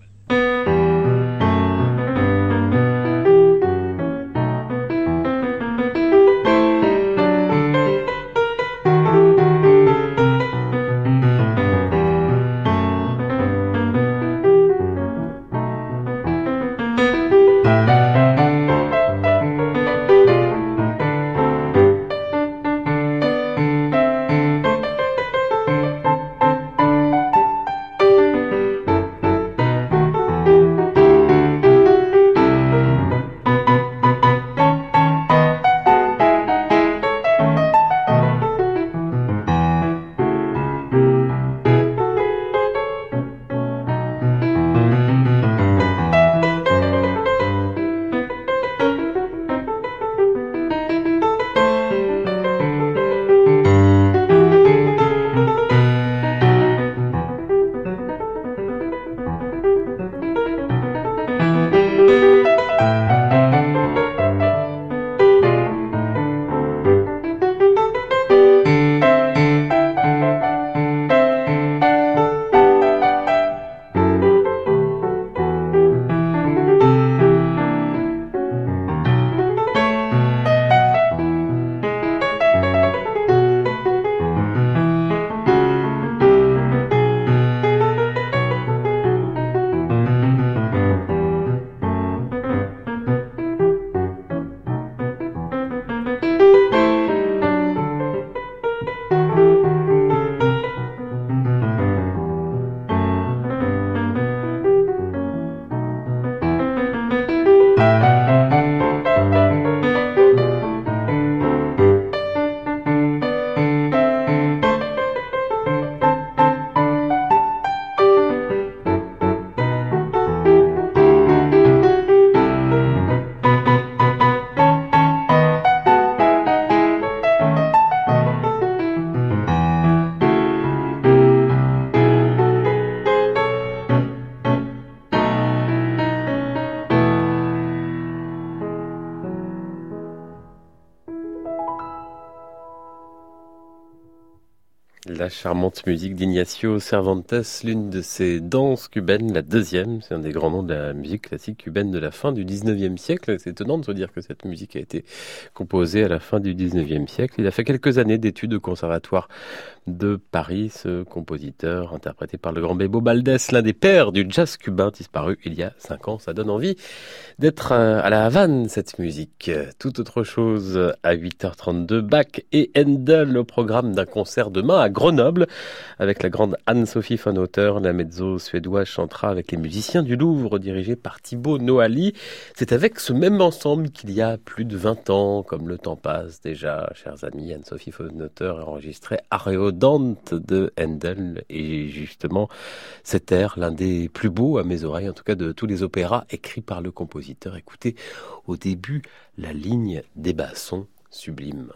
Charmante musique d'Ignacio Cervantes, l'une de ses danses cubaines, la deuxième, c'est un des grands noms de la musique classique cubaine de la fin du 19e siècle. C'est étonnant de se dire que cette musique a été composée à la fin du 19e siècle. Il a fait quelques années d'études au conservatoire de Paris, ce compositeur interprété par le grand Bebo Baldès, l'un des pères du jazz cubain disparu il y a cinq ans. Ça donne envie d'être euh, à la Havane, cette musique. Tout autre chose à 8h32, Bach et Handel au programme d'un concert demain à Grenoble avec la grande Anne-Sophie von Otter. La mezzo suédoise chantera avec les musiciens du Louvre dirigés par Thibaut Noali. C'est avec ce même ensemble qu'il y a plus de 20 ans, comme le temps passe déjà, chers amis, Anne-Sophie von Otter a enregistré Areo Dante de Handel et justement cet air, l'un des plus beaux à mes oreilles, en tout cas de tous les opéras écrits par le compositeur. Écoutez au début la ligne des bassons sublime.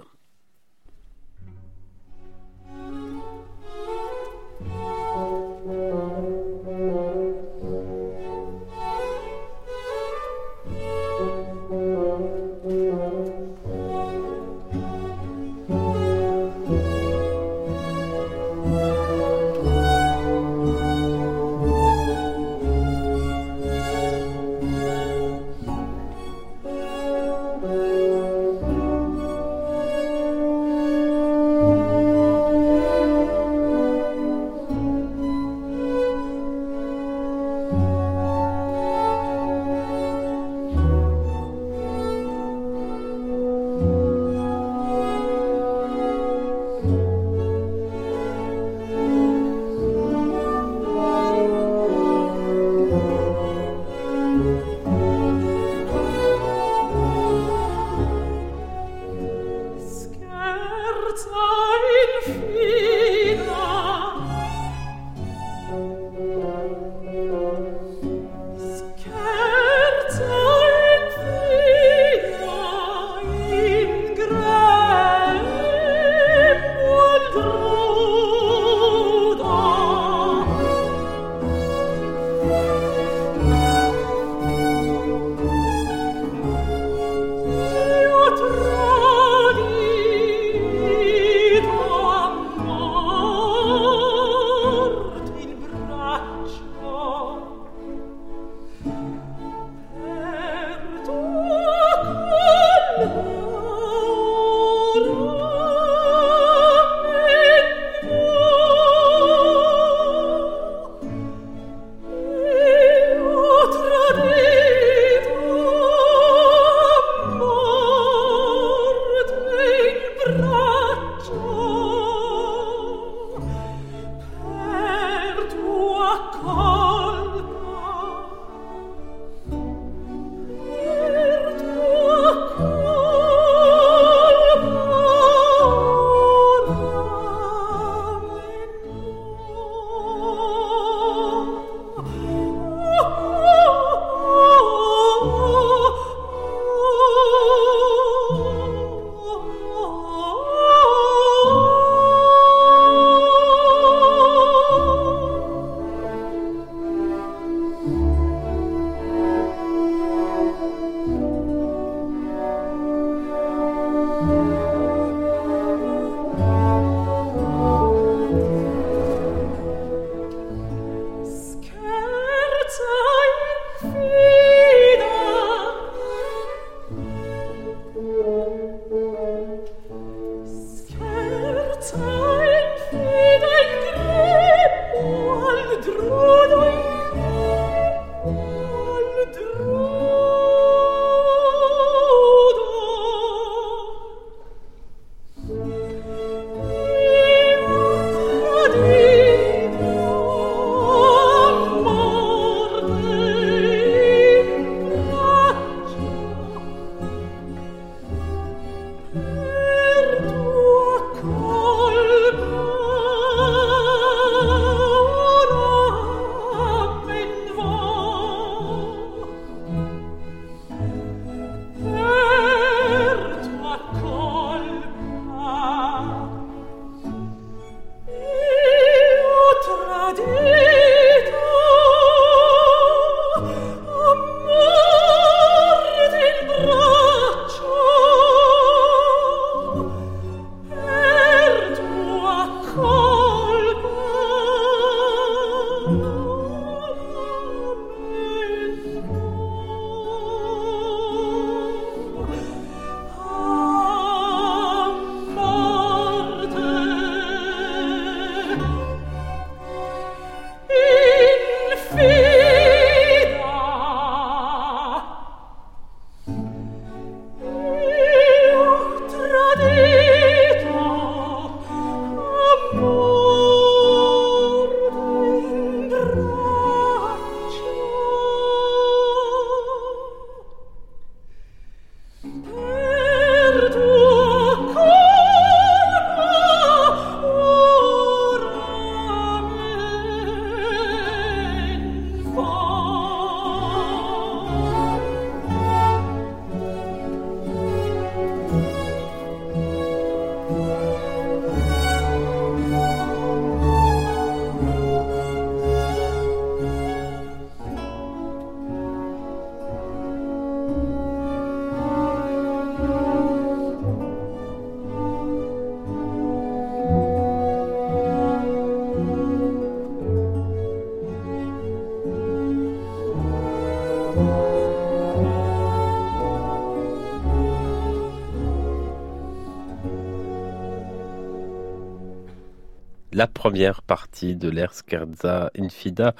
Première partie de l'Air Scherza Infida,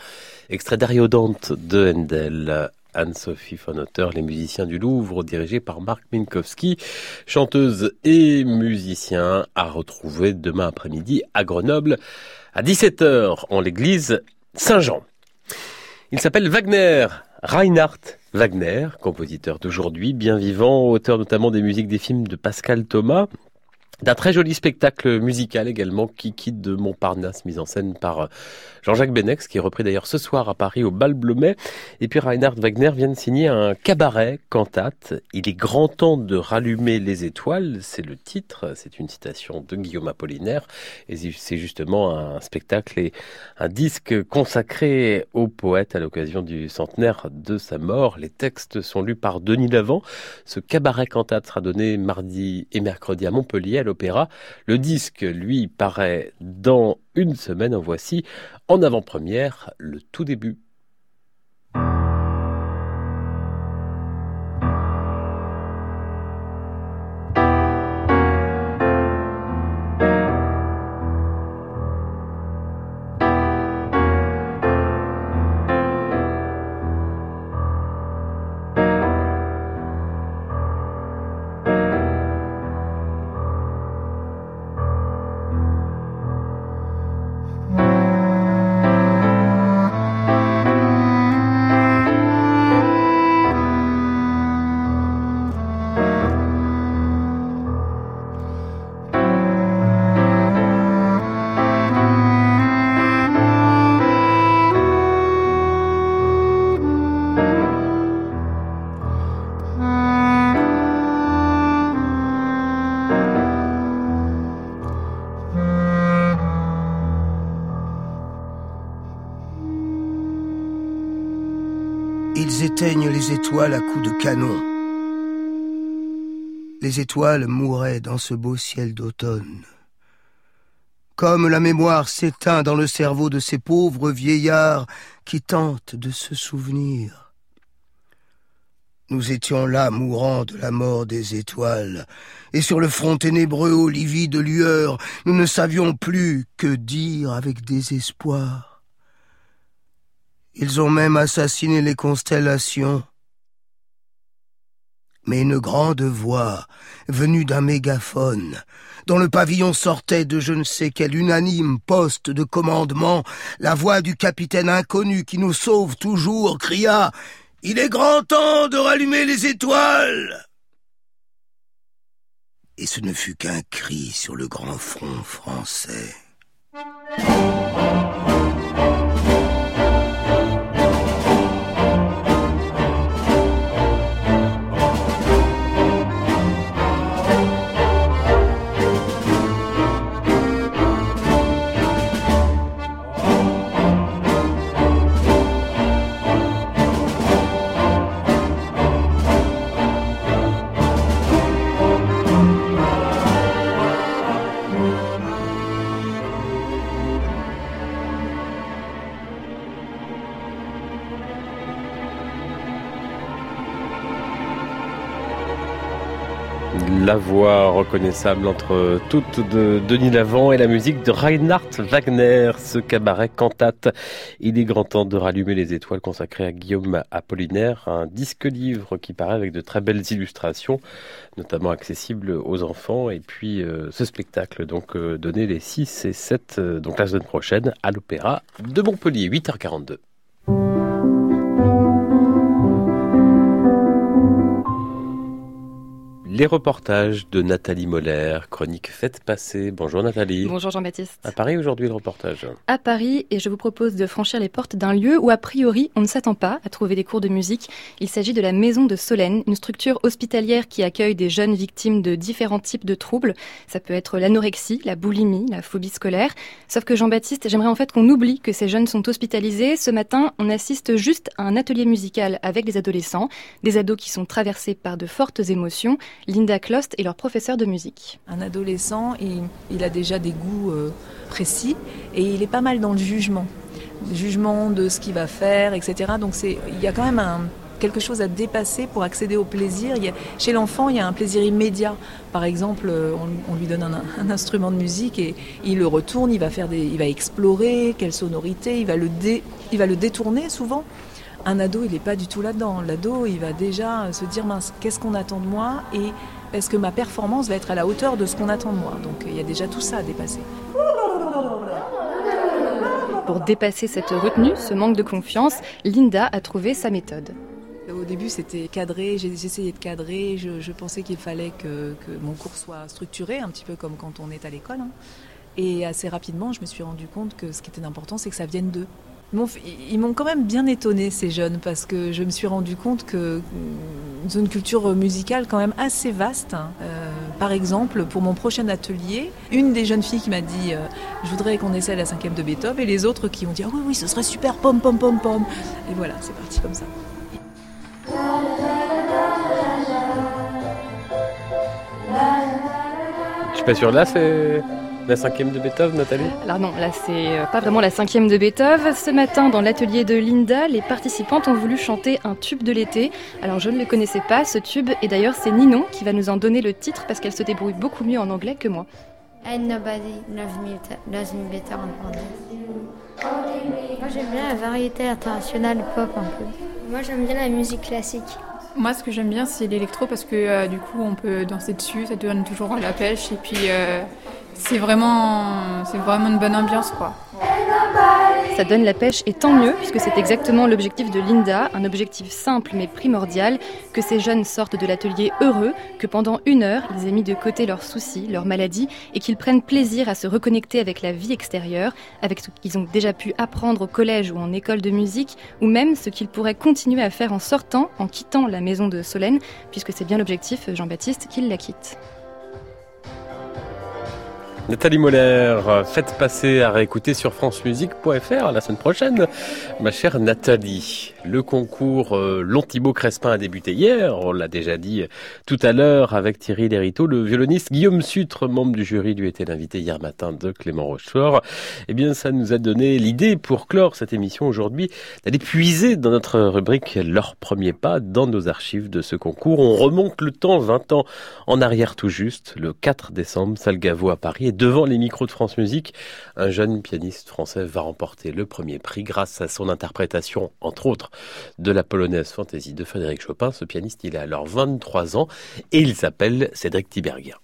extrait d'Ariodante de Handel. Anne-Sophie von les musiciens du Louvre, dirigés par Marc Minkowski, chanteuse et musicien, à retrouver demain après-midi à Grenoble à 17h en l'église Saint-Jean. Il s'appelle Wagner, Reinhard Wagner, compositeur d'aujourd'hui, bien vivant, auteur notamment des musiques des films de Pascal Thomas, d'un très joli spectacle musical également quitte de Montparnasse, mise en scène par euh, Jean-Jacques Benex, qui est repris d'ailleurs ce soir à Paris au Bal Blomet. Et puis Reinhard Wagner vient de signer un cabaret cantate. Il est grand temps de rallumer les étoiles, c'est le titre, c'est une citation de Guillaume Apollinaire. Et c'est justement un spectacle et un disque consacré au poète à l'occasion du centenaire de sa mort. Les textes sont lus par Denis Lavant. Ce cabaret cantate sera donné mardi et mercredi à Montpellier l'opéra. Le disque, lui, paraît dans une semaine. En voici en avant-première le tout début. Les étoiles à coups de canon. Les étoiles mouraient dans ce beau ciel d'automne. Comme la mémoire s'éteint dans le cerveau de ces pauvres vieillards qui tentent de se souvenir. Nous étions là mourant de la mort des étoiles, et sur le front ténébreux aux livides lueurs, nous ne savions plus que dire avec désespoir. Ils ont même assassiné les constellations. Mais une grande voix, venue d'un mégaphone, dont le pavillon sortait de je ne sais quel unanime poste de commandement, la voix du capitaine inconnu qui nous sauve toujours, cria Il est grand temps de rallumer les étoiles. Et ce ne fut qu'un cri sur le grand front français. La voix reconnaissable entre toutes de Denis Lavant et la musique de Reinhard Wagner, ce cabaret cantate. Il est grand temps de rallumer les étoiles consacrées à Guillaume Apollinaire, un disque-livre qui paraît avec de très belles illustrations, notamment accessibles aux enfants. Et puis euh, ce spectacle, donc euh, donné les 6 et 7, euh, donc la semaine prochaine, à l'Opéra de Montpellier, 8h42. Les reportages de Nathalie Moller, chronique Fête passée. Bonjour Nathalie. Bonjour Jean-Baptiste. À Paris aujourd'hui le reportage. À Paris et je vous propose de franchir les portes d'un lieu où a priori on ne s'attend pas à trouver des cours de musique. Il s'agit de la Maison de Solène, une structure hospitalière qui accueille des jeunes victimes de différents types de troubles. Ça peut être l'anorexie, la boulimie, la phobie scolaire. Sauf que Jean-Baptiste, j'aimerais en fait qu'on oublie que ces jeunes sont hospitalisés. Ce matin, on assiste juste à un atelier musical avec des adolescents, des ados qui sont traversés par de fortes émotions Linda Klost est leur professeur de musique. Un adolescent, il, a déjà des goûts euh, précis et il est pas mal dans le jugement. Le jugement de ce qu'il va faire, etc. Donc il y a quand même quelque chose à dépasser pour accéder au plaisir. chez l'enfant, il y a un plaisir immédiat. Par exemple, euh, on, lui donne un, instrument de musique et il le retourne, il va, faire il va explorer quelle sonorité, il va le, il va le détourner souvent. Un ado, il n'est pas du tout là-dedans. L'ado, il va déjà se dire, mince, qu'est-ce qu'on attend de moi et est-ce que ma performance va être à la hauteur de ce qu'on attend de moi? Donc il y a déjà tout ça à dépasser. Pour dépasser cette retenue, ce manque de confiance, Linda a trouvé sa méthode. Au début, c'était cadré, j'essayais de cadrer, je, pensais qu'il fallait que, mon cours soit structuré, un petit peu comme quand on est à l'école. Hein. Et assez rapidement, je me suis rendu compte que ce qui était important, c'est que ça vienne d'eux. Ils m'ont quand même bien étonné ces jeunes parce que je me suis rendu compte que mm, une culture musicale quand même assez vaste. Hein. Euh, par exemple, pour mon prochain atelier, une des jeunes filles qui m'a dit euh, je voudrais qu'on essaie la cinquième de Beethoven et les autres qui ont dit ah oui oui ce serait super pom pom pom pom et voilà c'est parti comme ça. Je suis pas sûr là c'est la cinquième de Beethoven, Nathalie? Alors non, là c'est euh, pas vraiment la cinquième de Beethoven. Ce matin, dans l'atelier de Linda, les participantes ont voulu chanter un tube de l'été. Alors je ne le connaissais pas, ce tube, et d'ailleurs c'est Ninon qui va nous en donner le titre parce qu'elle se débrouille beaucoup mieux en anglais que moi. And nobody loves me, better en anglais. Moi j'aime bien la variété internationale pop un peu. Moi j'aime bien la musique classique. Moi, ce que j'aime bien, c'est l'électro parce que euh, du coup, on peut danser dessus, ça donne toujours la pêche et puis euh, c'est vraiment, c'est vraiment une bonne ambiance, quoi. Ça donne la pêche et tant mieux, puisque c'est exactement l'objectif de Linda, un objectif simple mais primordial, que ces jeunes sortent de l'atelier heureux, que pendant une heure, ils aient mis de côté leurs soucis, leurs maladies, et qu'ils prennent plaisir à se reconnecter avec la vie extérieure, avec ce qu'ils ont déjà pu apprendre au collège ou en école de musique, ou même ce qu'ils pourraient continuer à faire en sortant, en quittant la maison de Solène, puisque c'est bien l'objectif, Jean-Baptiste, qu'ils la quittent. Nathalie Moller, faites passer à réécouter sur francemusique.fr la semaine prochaine. Ma chère Nathalie, le concours euh, Long Thibaut Crespin a débuté hier, on l'a déjà dit tout à l'heure avec Thierry Lériteau. Le violoniste Guillaume Sutre, membre du jury, lui était l'invité hier matin de Clément Rochefort. Eh bien, ça nous a donné l'idée pour clore cette émission aujourd'hui d'aller puiser dans notre rubrique Leur premier pas dans nos archives de ce concours. On remonte le temps 20 ans en arrière tout juste, le 4 décembre, Salgavo à Paris devant les micros de France Musique, un jeune pianiste français va remporter le premier prix grâce à son interprétation, entre autres, de la polonaise Fantasy de Frédéric Chopin. Ce pianiste, il a alors 23 ans et il s'appelle Cédric Tiberghien.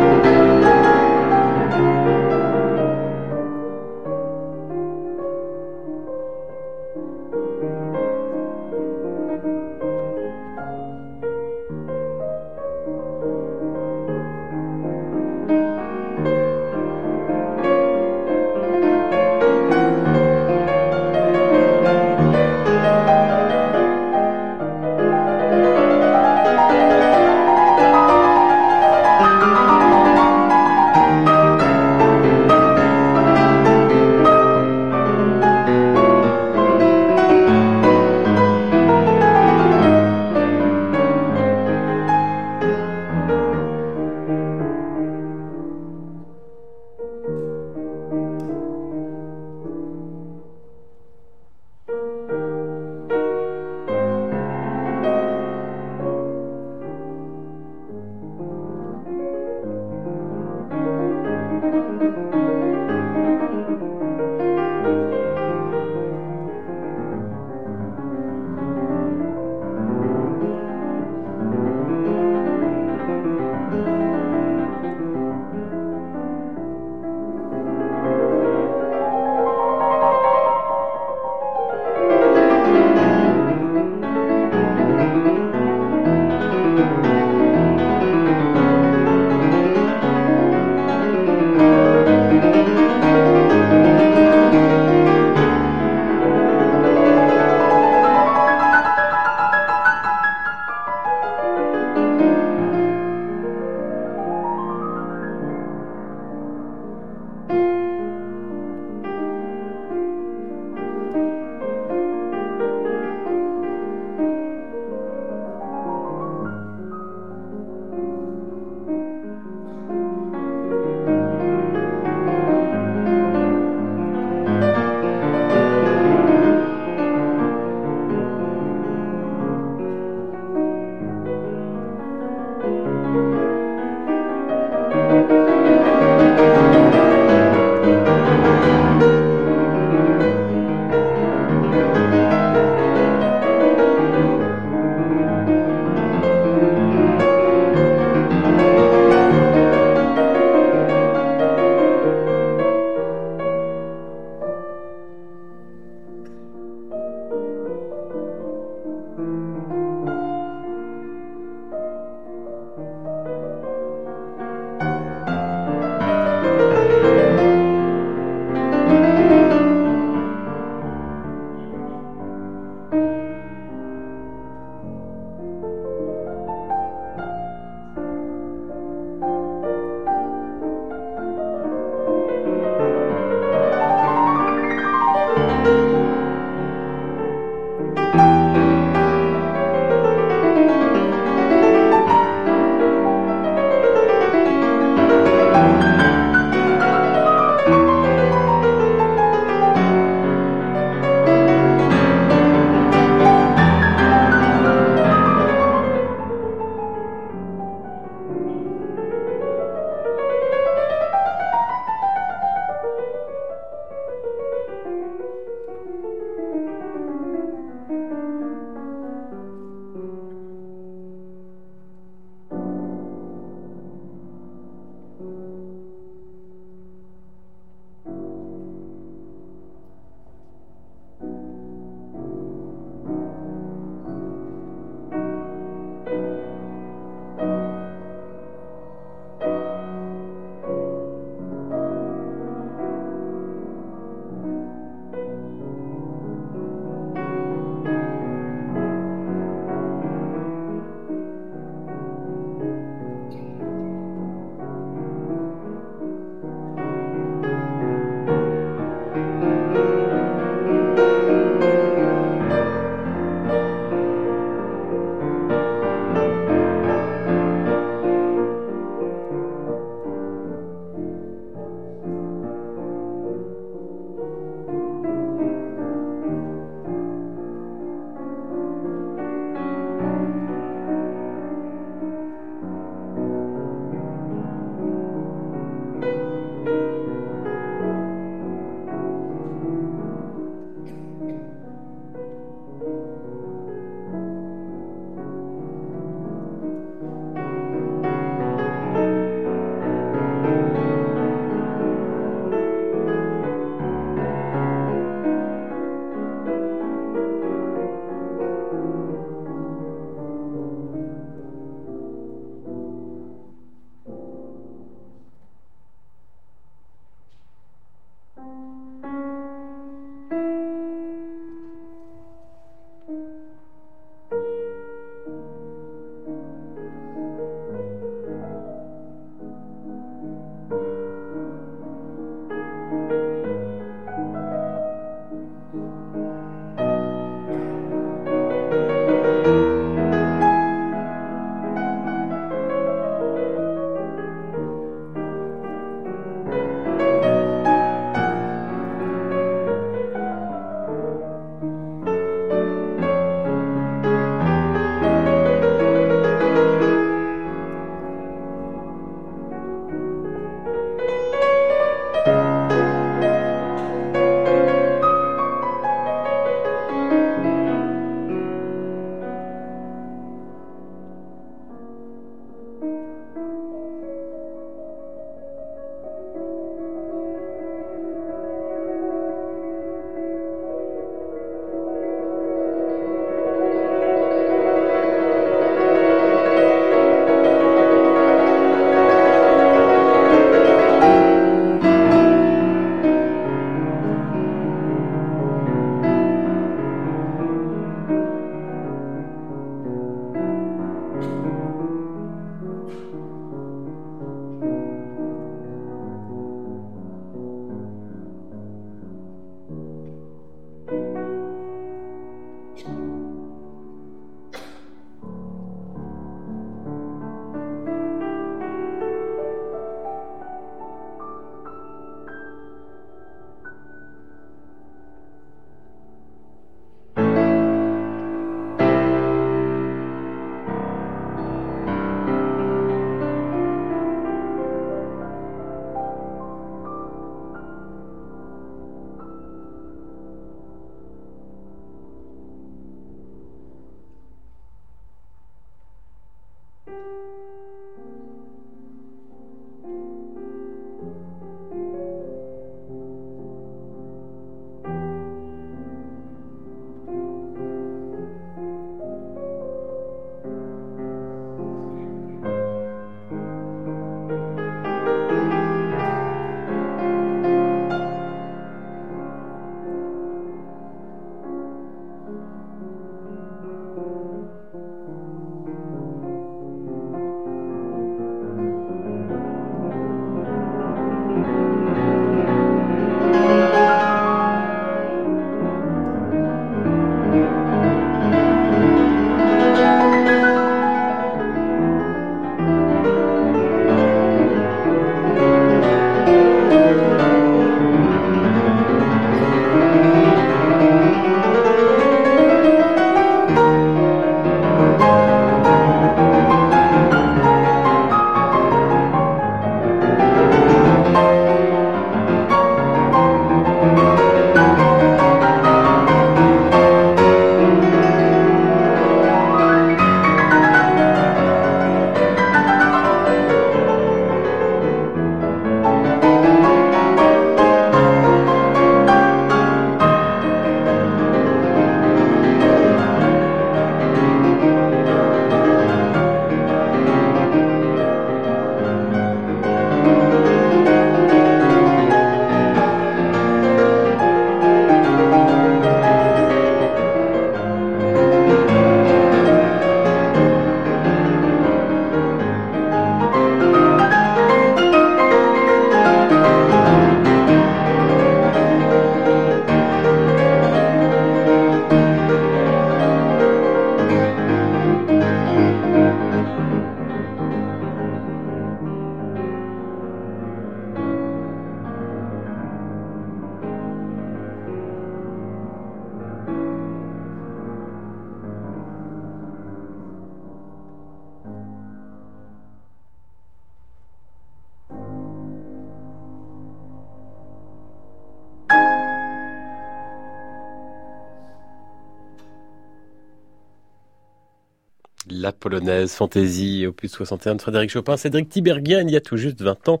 Polonaise Fantaisie, opus 61 de Frédéric Chopin, Cédric Tiberghien, il y a tout juste 20 ans,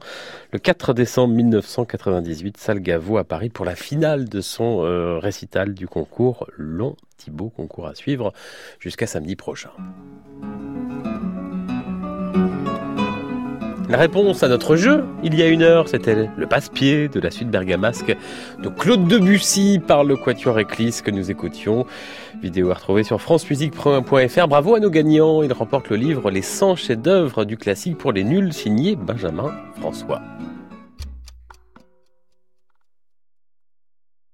le 4 décembre 1998, salle Gaveau à Paris pour la finale de son euh, récital du concours Long Thibault, concours à suivre jusqu'à samedi prochain. La réponse à notre jeu, il y a une heure, c'était le passe-pied de la suite bergamasque de Claude Debussy par le Quatuor Éclisse que nous écoutions. Vidéo à retrouver sur francemusique.fr. Bravo à nos gagnants, ils remportent le livre Les 100 chefs-d'œuvre du classique pour les nuls signé Benjamin François.